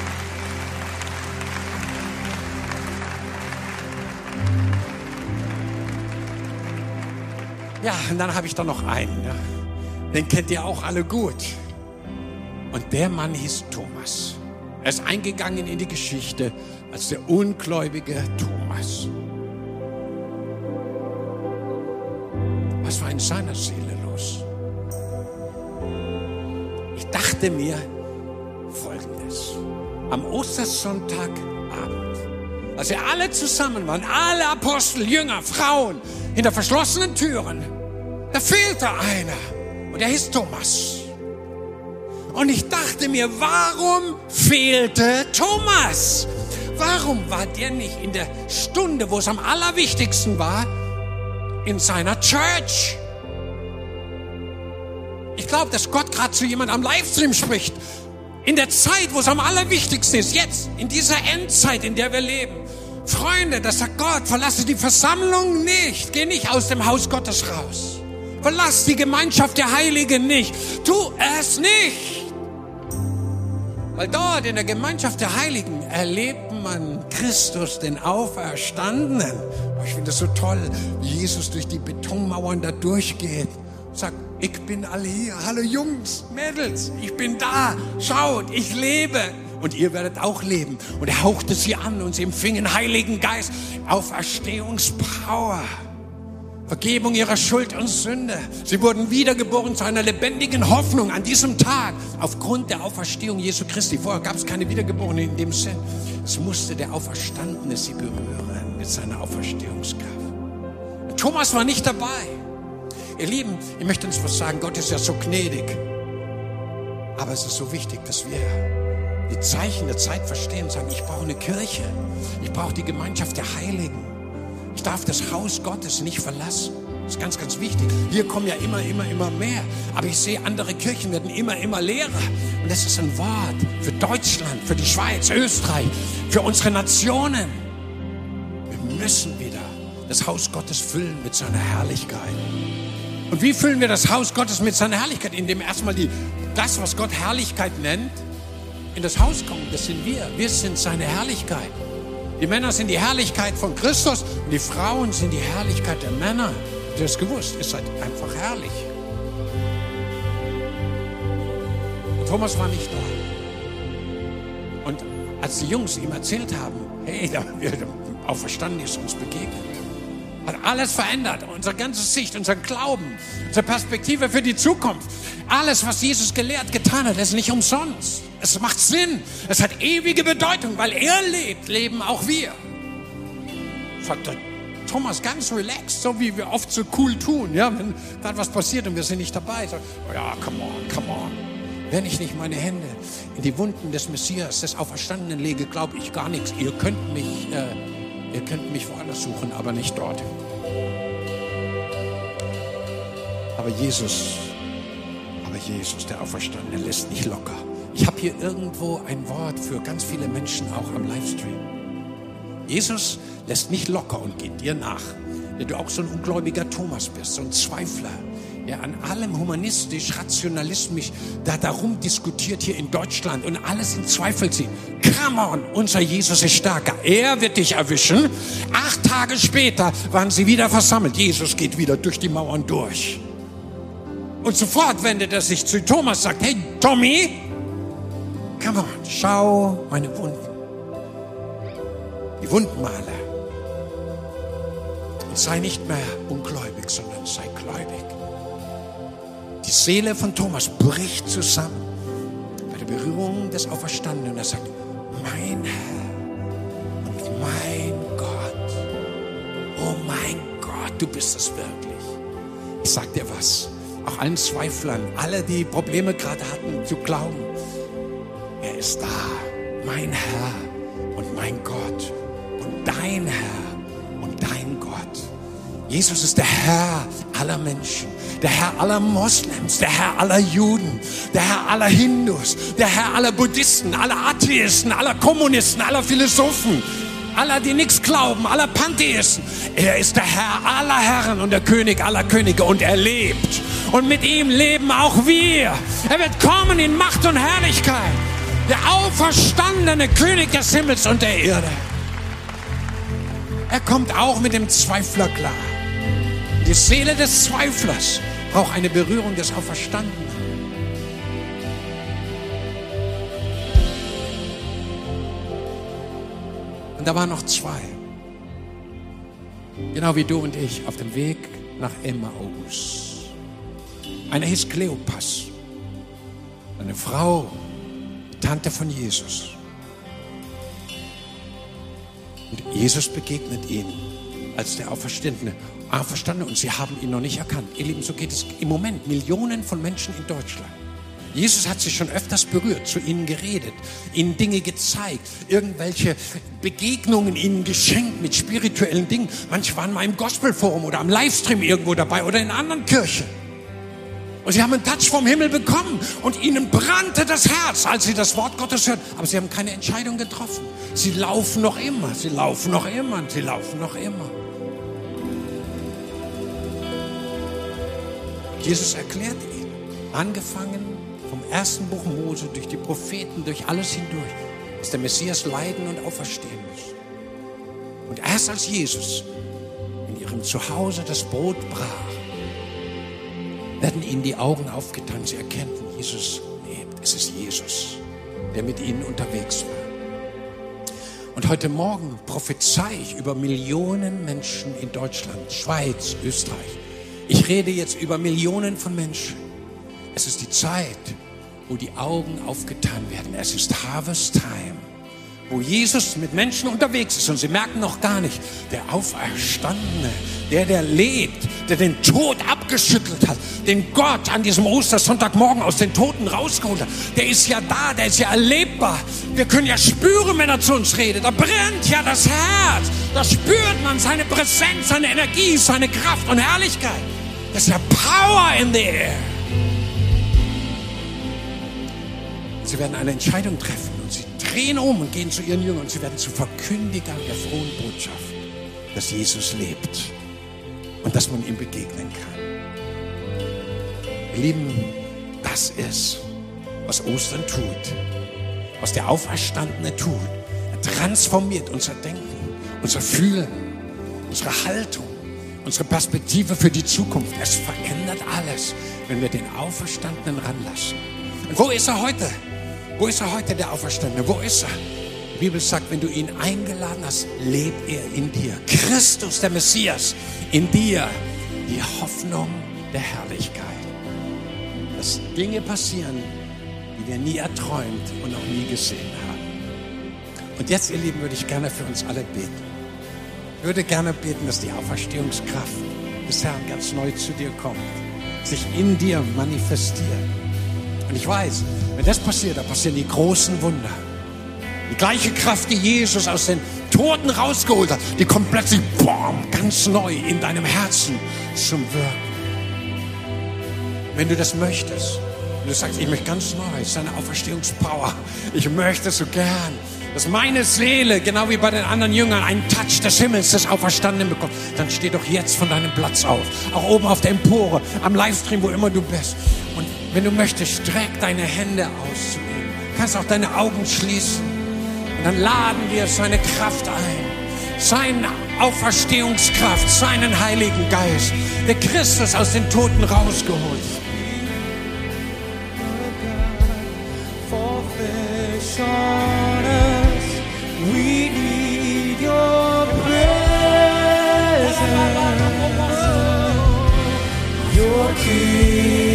Ja, und dann habe ich da noch einen. Ja. Den kennt ihr auch alle gut. Und der Mann hieß Thomas. Er ist eingegangen in die Geschichte als der ungläubige Thomas. Was war in seiner Seele los? Ich dachte mir Folgendes. Am Ostersonntagabend, als wir alle zusammen waren, alle Apostel, Jünger, Frauen, hinter verschlossenen Türen, da fehlte einer. Und er hieß Thomas. Und ich dachte mir, warum fehlte Thomas? Warum war der nicht in der Stunde, wo es am allerwichtigsten war, in seiner Church? Ich glaube, dass Gott gerade zu jemand am Livestream spricht. In der Zeit, wo es am allerwichtigsten ist, jetzt, in dieser Endzeit, in der wir leben. Freunde, das sagt Gott, verlasse die Versammlung nicht. Geh nicht aus dem Haus Gottes raus. Verlass die Gemeinschaft der Heiligen nicht. Tu es nicht. Weil dort in der Gemeinschaft der Heiligen erlebt man Christus, den Auferstandenen. Oh, ich finde es so toll, wie Jesus durch die Betonmauern da durchgeht. Sagt, ich bin alle hier. Hallo Jungs, Mädels, ich bin da. Schaut, ich lebe und ihr werdet auch leben. Und er hauchte sie an und sie empfingen Heiligen Geist, Auferstehungspower. Vergebung ihrer Schuld und Sünde. Sie wurden wiedergeboren zu einer lebendigen Hoffnung an diesem Tag aufgrund der Auferstehung Jesu Christi. Vorher gab es keine Wiedergeborenen in dem Sinn. Es musste der Auferstandene sie berühren mit seiner Auferstehungskraft. Thomas war nicht dabei. Ihr Lieben, ich möchte uns was sagen. Gott ist ja so gnädig. Aber es ist so wichtig, dass wir die Zeichen der Zeit verstehen und sagen, ich brauche eine Kirche. Ich brauche die Gemeinschaft der Heiligen. Ich darf das Haus Gottes nicht verlassen. Das ist ganz, ganz wichtig. Wir kommen ja immer, immer, immer mehr. Aber ich sehe, andere Kirchen werden immer, immer leerer. Und das ist ein Wort für Deutschland, für die Schweiz, Österreich, für unsere Nationen. Wir müssen wieder das Haus Gottes füllen mit seiner Herrlichkeit. Und wie füllen wir das Haus Gottes mit seiner Herrlichkeit? Indem erstmal die, das, was Gott Herrlichkeit nennt, in das Haus kommen, das sind wir. Wir sind seine Herrlichkeit. Die Männer sind die Herrlichkeit von Christus und die Frauen sind die Herrlichkeit der Männer. Habt ihr das gewusst? Ihr seid einfach herrlich. Und Thomas war nicht da. Und als die Jungs ihm erzählt haben, hey, da wird auferstanden ist uns begegnet, hat alles verändert. Unsere ganze Sicht, unser Glauben, unsere Perspektive für die Zukunft. Alles, was Jesus gelehrt, getan hat, ist nicht umsonst. Es macht Sinn. Es hat ewige Bedeutung, weil er lebt, leben auch wir. Sagt Thomas ganz relaxed, so wie wir oft so cool tun, ja, wenn gerade was passiert und wir sind nicht dabei. Sagt, oh ja, come on, come on. Wenn ich nicht meine Hände in die Wunden des Messias, des Auferstandenen lege, glaube ich gar nichts. Ihr könnt mich, äh, ihr könnt mich woanders suchen, aber nicht dort. Aber Jesus, aber Jesus, der Auferstandene, lässt nicht locker. Ich habe hier irgendwo ein Wort für ganz viele Menschen auch am Livestream. Jesus lässt nicht locker und geht dir nach. Wenn du auch so ein ungläubiger Thomas bist, so ein Zweifler, der an allem humanistisch, rationalismisch da darum diskutiert hier in Deutschland und alles in Zweifel zieht. Come on, unser Jesus ist stärker. Er wird dich erwischen. Acht Tage später waren sie wieder versammelt. Jesus geht wieder durch die Mauern durch. Und sofort wendet er sich zu Thomas, sagt, hey Tommy, come on, schau meine Wunden. Die Wundmale. Und sei nicht mehr ungläubig, sondern sei gläubig. Die Seele von Thomas bricht zusammen bei der Berührung des Auferstandenen. Er sagt, mein Herr und mein Gott. Oh mein Gott, du bist es wirklich. Ich sag dir was auch allen Zweiflern, alle, die Probleme gerade hatten zu glauben. Er ist da, mein Herr und mein Gott und dein Herr und dein Gott. Jesus ist der Herr aller Menschen, der Herr aller Moslems, der Herr aller Juden, der Herr aller Hindus, der Herr aller Buddhisten, aller Atheisten, aller Kommunisten, aller Philosophen, aller, die nichts glauben, aller Pantheisten. Er ist der Herr aller Herren und der König aller Könige und er lebt. Und mit ihm leben auch wir. Er wird kommen in Macht und Herrlichkeit. Der auferstandene König des Himmels und der Erde. Er kommt auch mit dem Zweifler klar. Die Seele des Zweiflers braucht eine Berührung des Auferstandenen. Und da waren noch zwei. Genau wie du und ich auf dem Weg nach Emmaus. Einer hieß Kleopas. Eine Frau, Tante von Jesus. Und Jesus begegnet ihnen als der Auferstandene. Auferstandene und sie haben ihn noch nicht erkannt. Ihr Lieben, so geht es im Moment Millionen von Menschen in Deutschland. Jesus hat sich schon öfters berührt, zu ihnen geredet, ihnen Dinge gezeigt, irgendwelche Begegnungen ihnen geschenkt mit spirituellen Dingen. Manche waren mal im Gospelforum oder am Livestream irgendwo dabei oder in anderen Kirchen. Und sie haben einen Touch vom Himmel bekommen und ihnen brannte das Herz, als sie das Wort Gottes hörten. Aber sie haben keine Entscheidung getroffen. Sie laufen noch immer, sie laufen noch immer und sie laufen noch immer. Jesus erklärt ihnen, angefangen vom ersten Buch Mose, durch die Propheten, durch alles hindurch, dass der Messias leiden und auferstehen muss. Und erst als Jesus in ihrem Zuhause das Brot brach, werden ihnen die Augen aufgetan. Sie erkennen, Jesus lebt. Es ist Jesus, der mit ihnen unterwegs war. Und heute Morgen prophezei ich über Millionen Menschen in Deutschland, Schweiz, Österreich. Ich rede jetzt über Millionen von Menschen. Es ist die Zeit, wo die Augen aufgetan werden. Es ist Harvest Time, wo Jesus mit Menschen unterwegs ist und sie merken noch gar nicht, der Auferstandene, der, der lebt, der den Tod abgeschüttelt hat, den Gott an diesem Ostersonntagmorgen aus den Toten rausgeholt hat, der ist ja da, der ist ja erlebbar. Wir können ja spüren, wenn er zu uns redet. Da brennt ja das Herz. Da spürt man seine Präsenz, seine Energie, seine Kraft und Herrlichkeit. Das ist ja Power in the air. Sie werden eine Entscheidung treffen und sie drehen um und gehen zu ihren Jüngern und sie werden zu Verkündigern der frohen Botschaft, dass Jesus lebt und dass man ihm begegnen kann. Lieben, das ist, was Ostern tut, was der Auferstandene tut. Er transformiert unser Denken, unser Fühlen, unsere Haltung, unsere Perspektive für die Zukunft. Es verändert alles, wenn wir den Auferstandenen ranlassen. Und wo ist er heute? Wo ist er heute, der Auferstandene? Wo ist er? Die Bibel sagt, wenn du ihn eingeladen hast, lebt er in dir. Christus, der Messias, in dir. Die Hoffnung der Herrlichkeit. Dass Dinge passieren, die wir nie erträumt und noch nie gesehen haben. Und jetzt, ihr Lieben, würde ich gerne für uns alle beten. Ich würde gerne beten, dass die Auferstehungskraft des Herrn ganz neu zu dir kommt, sich in dir manifestiert Und ich weiß, wenn das passiert, dann passieren die großen Wunder. Die gleiche Kraft, die Jesus aus den Toten rausgeholt hat, die kommt plötzlich boom, ganz neu in deinem Herzen zum Wirken. Wenn du das möchtest, und du sagst, ich möchte ganz neu, seine Auferstehungspower, ich möchte so gern, dass meine Seele, genau wie bei den anderen Jüngern, einen Touch des Himmels, des Auferstandenen bekommt, dann steh doch jetzt von deinem Platz auf. Auch oben auf der Empore, am Livestream, wo immer du bist. Und wenn du möchtest, streck deine Hände aus zu ihm. Du kannst auch deine Augen schließen. Und dann laden wir seine Kraft ein. Seine Auferstehungskraft, seinen Heiligen Geist, der Christus aus den Toten rausgeholt. aqui.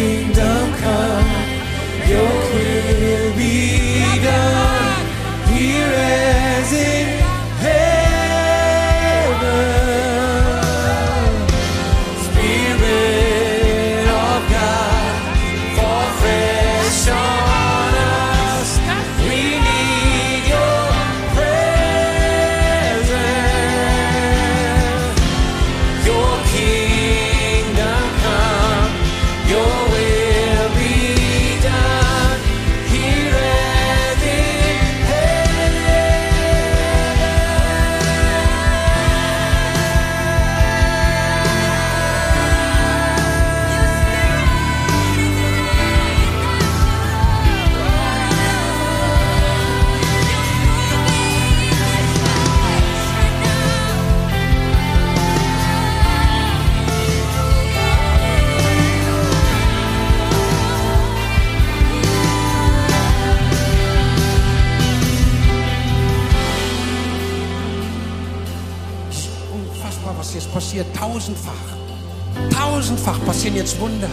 Passieren jetzt Wunder.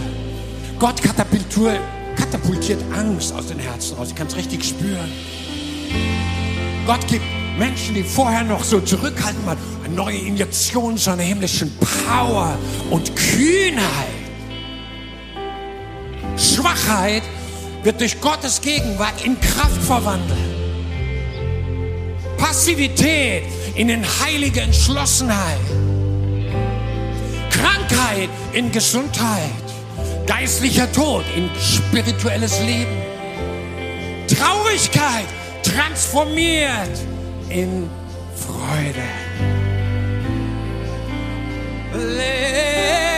Gott katapultiert, Angst aus den Herzen raus. Ich kann es richtig spüren. Gott gibt Menschen, die vorher noch so zurückhaltend waren, eine neue Injektion seiner himmlischen Power und Kühnheit. Schwachheit wird durch Gottes Gegenwart in Kraft verwandelt. Passivität in den heilige Entschlossenheit. Krankheit in Gesundheit. Geistlicher Tod in spirituelles Leben. Traurigkeit transformiert in Freude. La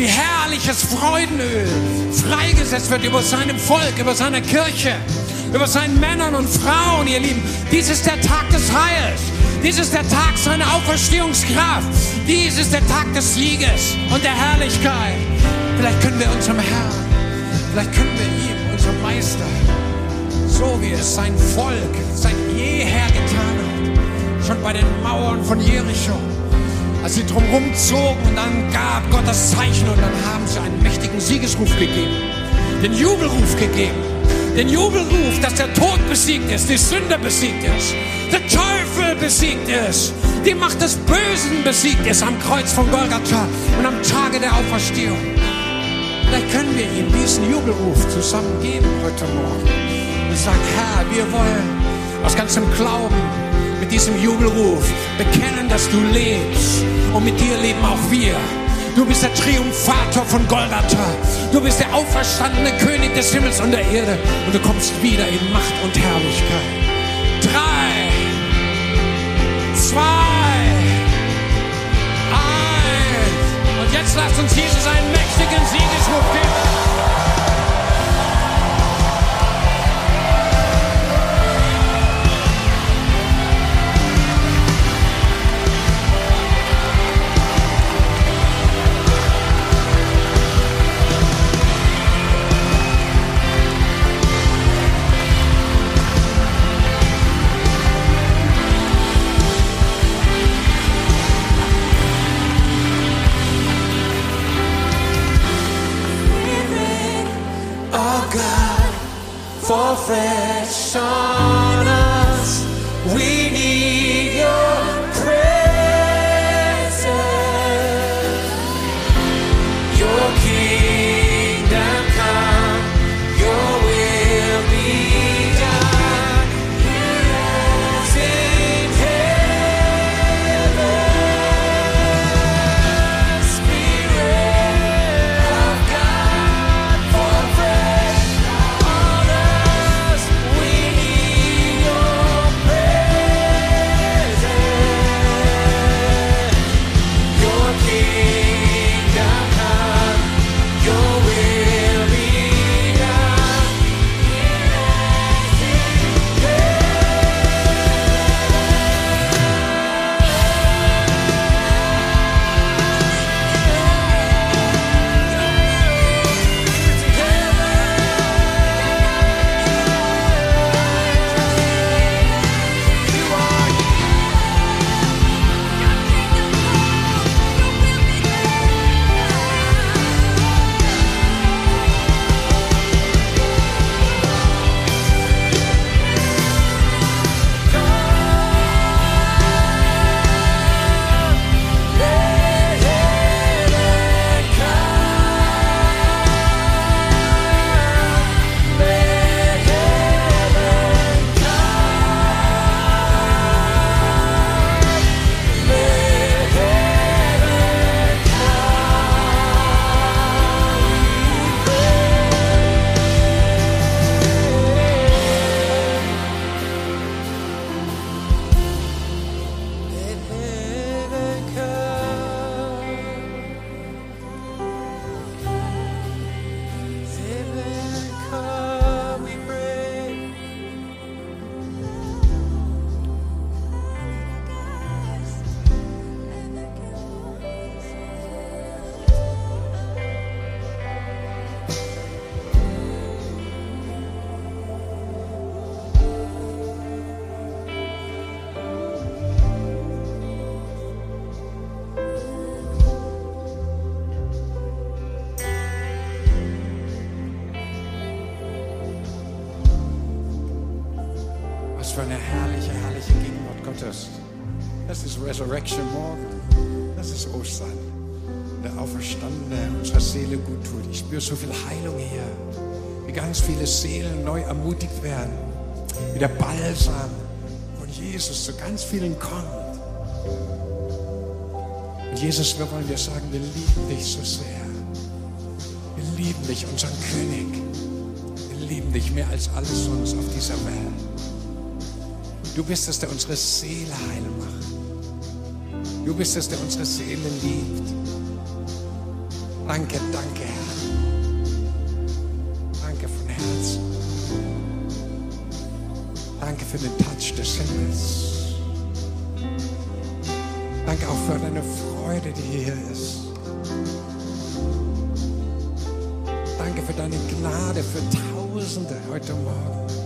wie herrliches Freudenöl freigesetzt wird über seinem Volk, über seine Kirche, über seinen Männern und Frauen, ihr Lieben. Dies ist der Tag des Heils. Dies ist der Tag seiner Auferstehungskraft. Dies ist der Tag des Sieges und der Herrlichkeit. Vielleicht können wir unserem Herrn, vielleicht können wir ihm, unserem Meister, so wie es sein Volk seit jeher getan hat, schon bei den Mauern von Jericho, als sie drumherum zogen und dann gab Gott das Zeichen und dann haben sie einen mächtigen Siegesruf gegeben, den Jubelruf gegeben, den Jubelruf, dass der Tod besiegt ist, die Sünde besiegt ist, der Teufel besiegt ist, die Macht des Bösen besiegt ist am Kreuz von Golgatha und am Tage der Auferstehung. Vielleicht können wir ihm diesen Jubelruf zusammen geben heute Morgen und sagen, Herr, wir wollen aus ganzem Glauben mit diesem Jubelruf bekennen, dass du lebst und mit dir leben auch wir. Du bist der Triumphator von Golgatha. Du bist der auferstandene König des Himmels und der Erde und du kommst wieder in Macht und Herrlichkeit. Drei, zwei, eins. Und jetzt lasst uns Jesus einen mächtigen Siegesruf geben. Resurrection morgen. Das ist Ostern. Der Auferstandene unserer Seele gut tut. Ich spüre so viel Heilung hier. Wie ganz viele Seelen neu ermutigt werden. Wie der Balsam von Jesus zu ganz vielen kommt. Und Jesus, wir wollen dir sagen, wir lieben dich so sehr. Wir lieben dich, unseren König. Wir lieben dich mehr als alles sonst auf dieser Welt. Du bist es, der unsere Seele heil macht. Du bist es, der unsere Seele liebt. Danke, danke, Herr. Danke von Herzen. Danke für den Touch des Himmels. Danke auch für deine Freude, die hier ist. Danke für deine Gnade für Tausende heute Morgen.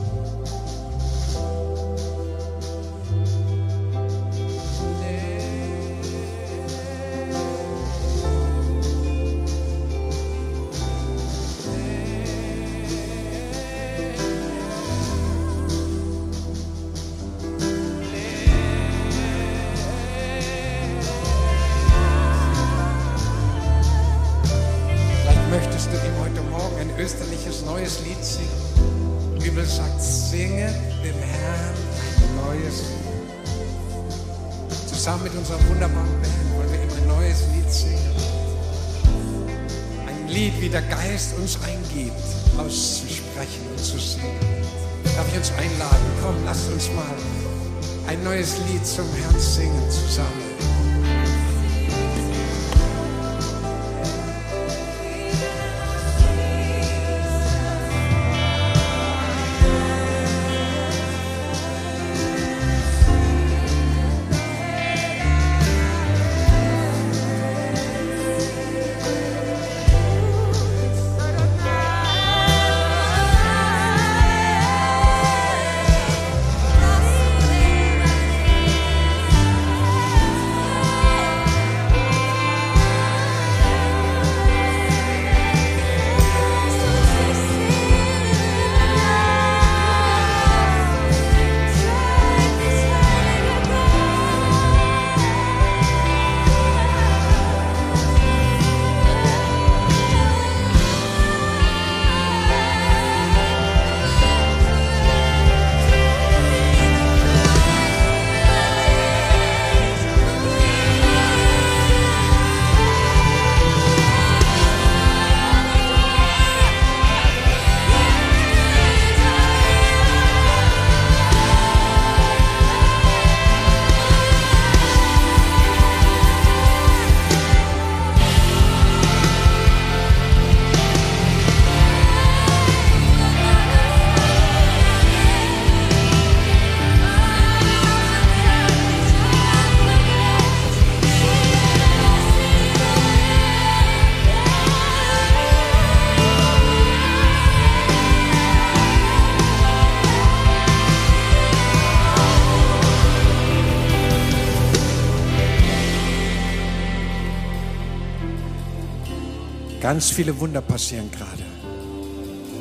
Ganz viele Wunder passieren gerade.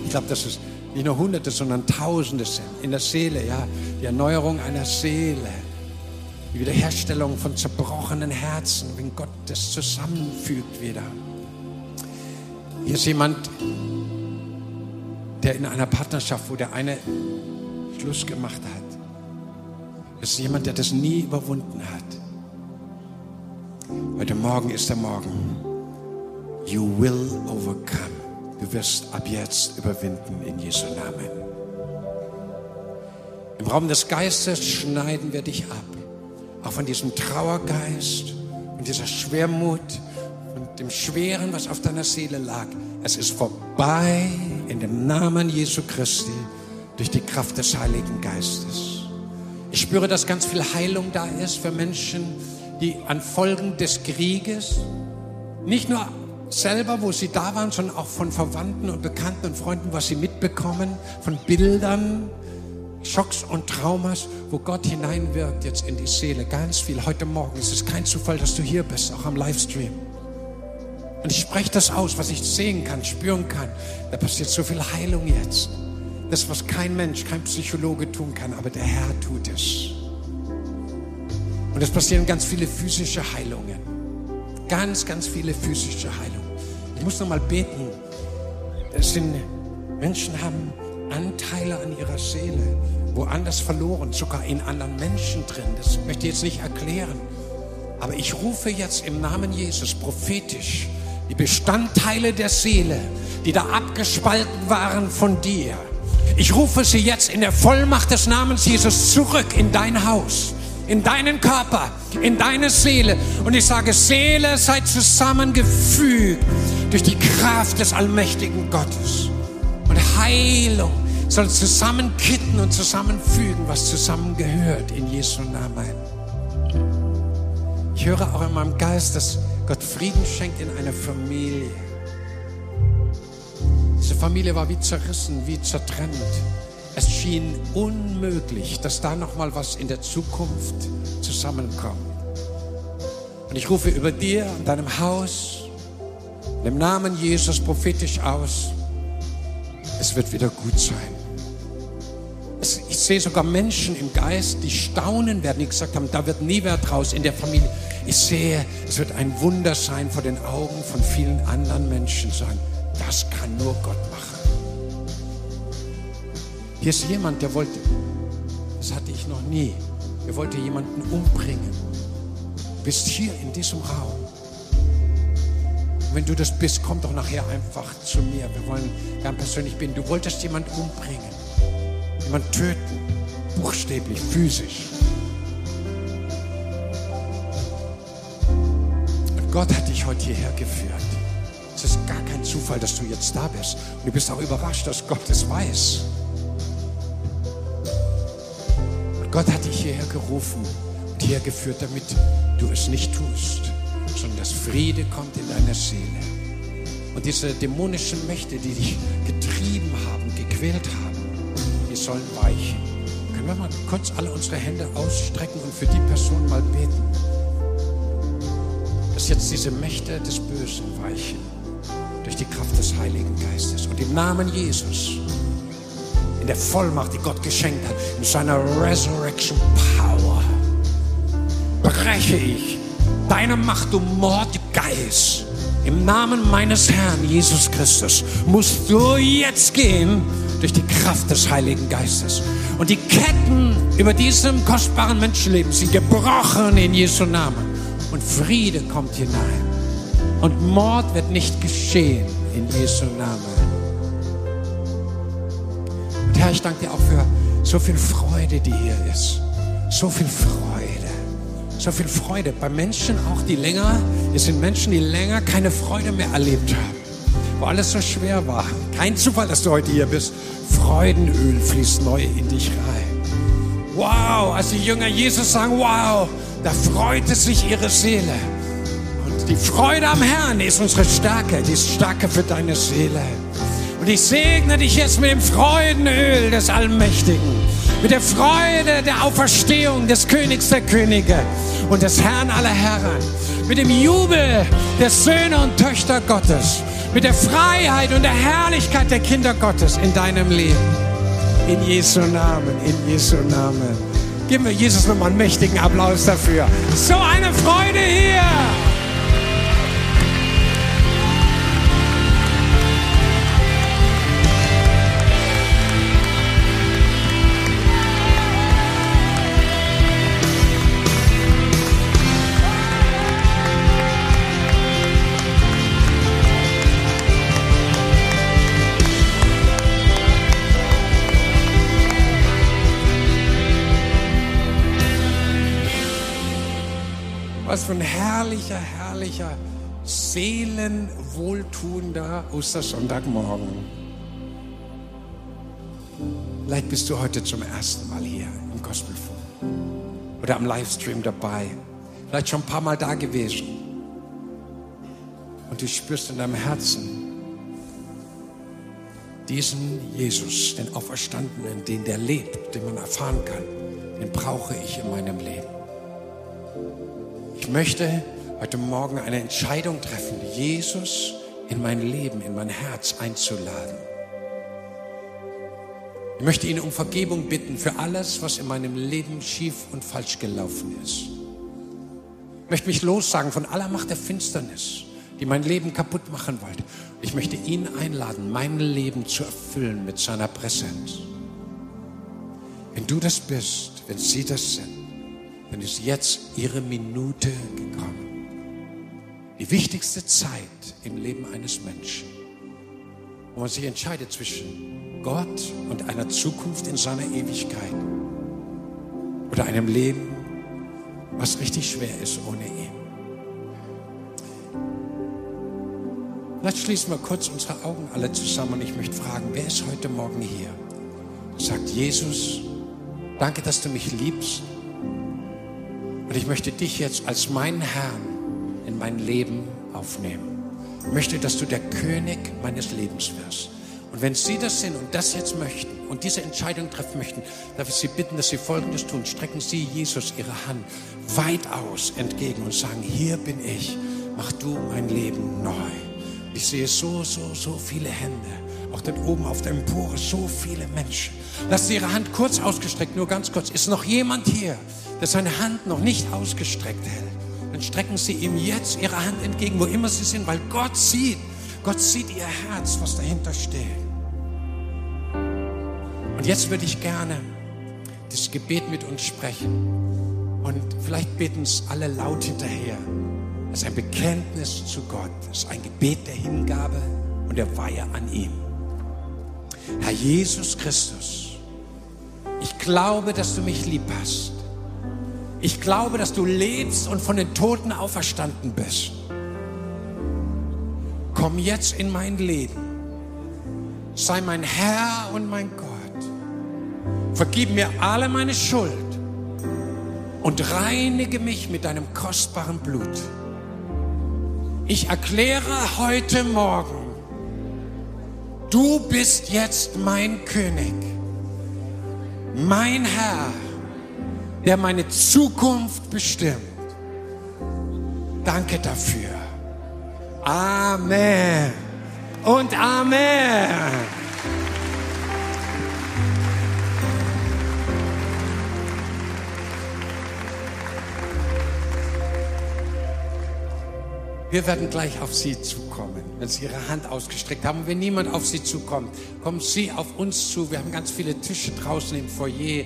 Ich glaube, dass es nicht nur Hunderte, sondern Tausende sind in der Seele, ja. Die Erneuerung einer Seele, die Wiederherstellung von zerbrochenen Herzen, wenn Gott das zusammenfügt wieder. Hier ist jemand, der in einer Partnerschaft, wo der eine Schluss gemacht hat. Es ist jemand, der das nie überwunden hat. Heute Morgen ist der Morgen. You will overcome. Du wirst ab jetzt überwinden in Jesu Namen. Im Raum des Geistes schneiden wir dich ab. Auch von diesem Trauergeist und dieser Schwermut und dem Schweren, was auf deiner Seele lag. Es ist vorbei in dem Namen Jesu Christi durch die Kraft des Heiligen Geistes. Ich spüre, dass ganz viel Heilung da ist für Menschen, die an Folgen des Krieges nicht nur selber, wo sie da waren, sondern auch von Verwandten und Bekannten und Freunden, was sie mitbekommen, von Bildern, Schocks und Traumas, wo Gott hineinwirkt jetzt in die Seele. Ganz viel heute Morgen. Es ist kein Zufall, dass du hier bist, auch am Livestream. Und ich spreche das aus, was ich sehen kann, spüren kann. Da passiert so viel Heilung jetzt. Das, was kein Mensch, kein Psychologe tun kann, aber der Herr tut es. Und es passieren ganz viele physische Heilungen. Ganz, ganz viele physische Heilungen. Ich muss noch mal beten. Es sind Menschen haben Anteile an ihrer Seele, woanders verloren, sogar in anderen Menschen drin. Das möchte ich jetzt nicht erklären. Aber ich rufe jetzt im Namen Jesus prophetisch die Bestandteile der Seele, die da abgespalten waren von dir. Ich rufe sie jetzt in der Vollmacht des Namens Jesus zurück in dein Haus, in deinen Körper, in deine Seele. Und ich sage, Seele sei zusammengefügt durch die Kraft des allmächtigen Gottes. Und Heilung soll zusammenkitten und zusammenfügen, was zusammengehört in Jesu Namen. Ich höre auch in meinem Geist, dass Gott Frieden schenkt in einer Familie. Diese Familie war wie zerrissen, wie zertrennt. Es schien unmöglich, dass da noch mal was in der Zukunft zusammenkommt. Und ich rufe über dir und deinem Haus im Namen Jesus prophetisch aus. Es wird wieder gut sein. Ich sehe sogar Menschen im Geist, die staunen werden, die gesagt haben, da wird nie wer draus in der Familie. Ich sehe, es wird ein Wunder sein vor den Augen von vielen anderen Menschen sagen, das kann nur Gott machen. Hier ist jemand, der wollte, das hatte ich noch nie, der wollte jemanden umbringen. Du bist hier in diesem Raum. Wenn du das bist, komm doch nachher einfach zu mir. Wir wollen gern persönlich beten. Du wolltest jemanden umbringen, jemanden töten, buchstäblich, physisch. Und Gott hat dich heute hierher geführt. Es ist gar kein Zufall, dass du jetzt da bist. Und du bist auch überrascht, dass Gott es weiß. Gott hat dich hierher gerufen und hierher geführt, damit du es nicht tust, sondern dass Friede kommt in deiner Seele. Und diese dämonischen Mächte, die dich getrieben haben, gequält haben, die sollen weichen. Können wir mal kurz alle unsere Hände ausstrecken und für die Person mal beten? Dass jetzt diese Mächte des Bösen weichen durch die Kraft des Heiligen Geistes. Und im Namen Jesus, in der Vollmacht, die Gott geschenkt hat, in seiner Resurrection Power, breche ich deine Macht, du Mordgeist. Im Namen meines Herrn Jesus Christus musst du jetzt gehen durch die Kraft des Heiligen Geistes. Und die Ketten über diesem kostbaren Menschenleben sind gebrochen in Jesu Namen. Und Friede kommt hinein. Und Mord wird nicht geschehen in Jesu Namen. Herr, ich danke dir auch für so viel Freude, die hier ist. So viel Freude. So viel Freude. Bei Menschen auch, die länger, es sind Menschen, die länger keine Freude mehr erlebt haben. Wo alles so schwer war. Kein Zufall, dass du heute hier bist. Freudenöl fließt neu in dich rein. Wow, als die Jünger Jesus sagen, wow, da freute sich ihre Seele. Und die Freude am Herrn ist unsere Stärke, die ist Stärke für deine Seele. Und ich segne dich jetzt mit dem Freudenöl des Allmächtigen, mit der Freude der Auferstehung des Königs der Könige und des Herrn aller Herren, mit dem Jubel der Söhne und Töchter Gottes, mit der Freiheit und der Herrlichkeit der Kinder Gottes in deinem Leben. In Jesu Namen, in Jesu Namen. Geben wir Jesus nochmal einen mächtigen Applaus dafür. So eine Freude hier! Was für ein herrlicher, herrlicher, seelenwohltuender Ostersonntagmorgen. Vielleicht bist du heute zum ersten Mal hier im Gospelfunk oder am Livestream dabei. Vielleicht schon ein paar Mal da gewesen. Und du spürst in deinem Herzen diesen Jesus, den Auferstandenen, den der lebt, den man erfahren kann, den brauche ich in meinem Leben. Ich möchte heute Morgen eine Entscheidung treffen, Jesus in mein Leben, in mein Herz einzuladen. Ich möchte ihn um Vergebung bitten für alles, was in meinem Leben schief und falsch gelaufen ist. Ich möchte mich lossagen von aller Macht der Finsternis, die mein Leben kaputt machen wollte. Ich möchte ihn einladen, mein Leben zu erfüllen mit seiner Präsenz. Wenn du das bist, wenn sie das sind, dann ist jetzt ihre Minute gekommen. Die wichtigste Zeit im Leben eines Menschen, wo man sich entscheidet zwischen Gott und einer Zukunft in seiner Ewigkeit oder einem Leben, was richtig schwer ist ohne ihn. Vielleicht schließen wir kurz unsere Augen alle zusammen und ich möchte fragen, wer ist heute Morgen hier? Sagt Jesus, danke, dass du mich liebst und ich möchte dich jetzt als meinen Herrn in mein Leben aufnehmen. Ich möchte, dass du der König meines Lebens wirst. Und wenn Sie das sind und das jetzt möchten und diese Entscheidung treffen möchten, darf ich Sie bitten, dass Sie Folgendes tun. Strecken Sie Jesus Ihre Hand weit aus entgegen und sagen, hier bin ich, mach du mein Leben neu. Ich sehe so, so, so viele Hände. Auch dort oben auf der Empore so viele Menschen. Lassen Sie Ihre Hand kurz ausgestreckt, nur ganz kurz. Ist noch jemand hier, der seine Hand noch nicht ausgestreckt hält? Dann strecken Sie ihm jetzt Ihre Hand entgegen, wo immer Sie sind, weil Gott sieht. Gott sieht Ihr Herz, was dahinter steht. Und jetzt würde ich gerne das Gebet mit uns sprechen. Und vielleicht beten es alle laut hinterher. Das ist ein Bekenntnis zu Gott. Das ist ein Gebet der Hingabe und der Weihe an ihm. Herr Jesus Christus, ich glaube, dass du mich lieb hast. Ich glaube, dass du lebst und von den Toten auferstanden bist. Komm jetzt in mein Leben. Sei mein Herr und mein Gott. Vergib mir alle meine Schuld und reinige mich mit deinem kostbaren Blut. Ich erkläre heute Morgen, du bist jetzt mein König, mein Herr, der meine Zukunft bestimmt. Danke dafür. Amen und Amen. Wir werden gleich auf Sie zukommen, wenn Sie Ihre Hand ausgestreckt haben. Wenn niemand auf Sie zukommt, kommen Sie auf uns zu. Wir haben ganz viele Tische draußen im Foyer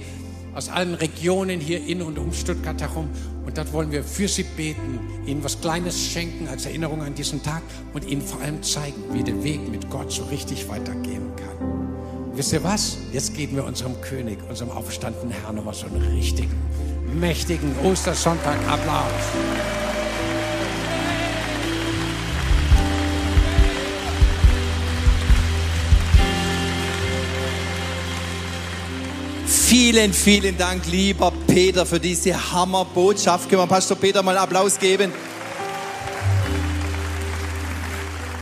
aus allen Regionen hier in und um Stuttgart herum. Und dort wollen wir für Sie beten, Ihnen was Kleines schenken als Erinnerung an diesen Tag und Ihnen vor allem zeigen, wie der Weg mit Gott so richtig weitergehen kann. Und wisst ihr was? Jetzt geben wir unserem König, unserem auferstandenen Herrn nochmal so einen richtigen, mächtigen Ostersonntag-Applaus. Vielen, vielen Dank, lieber Peter, für diese Hammerbotschaft. Können wir Pastor Peter mal Applaus geben?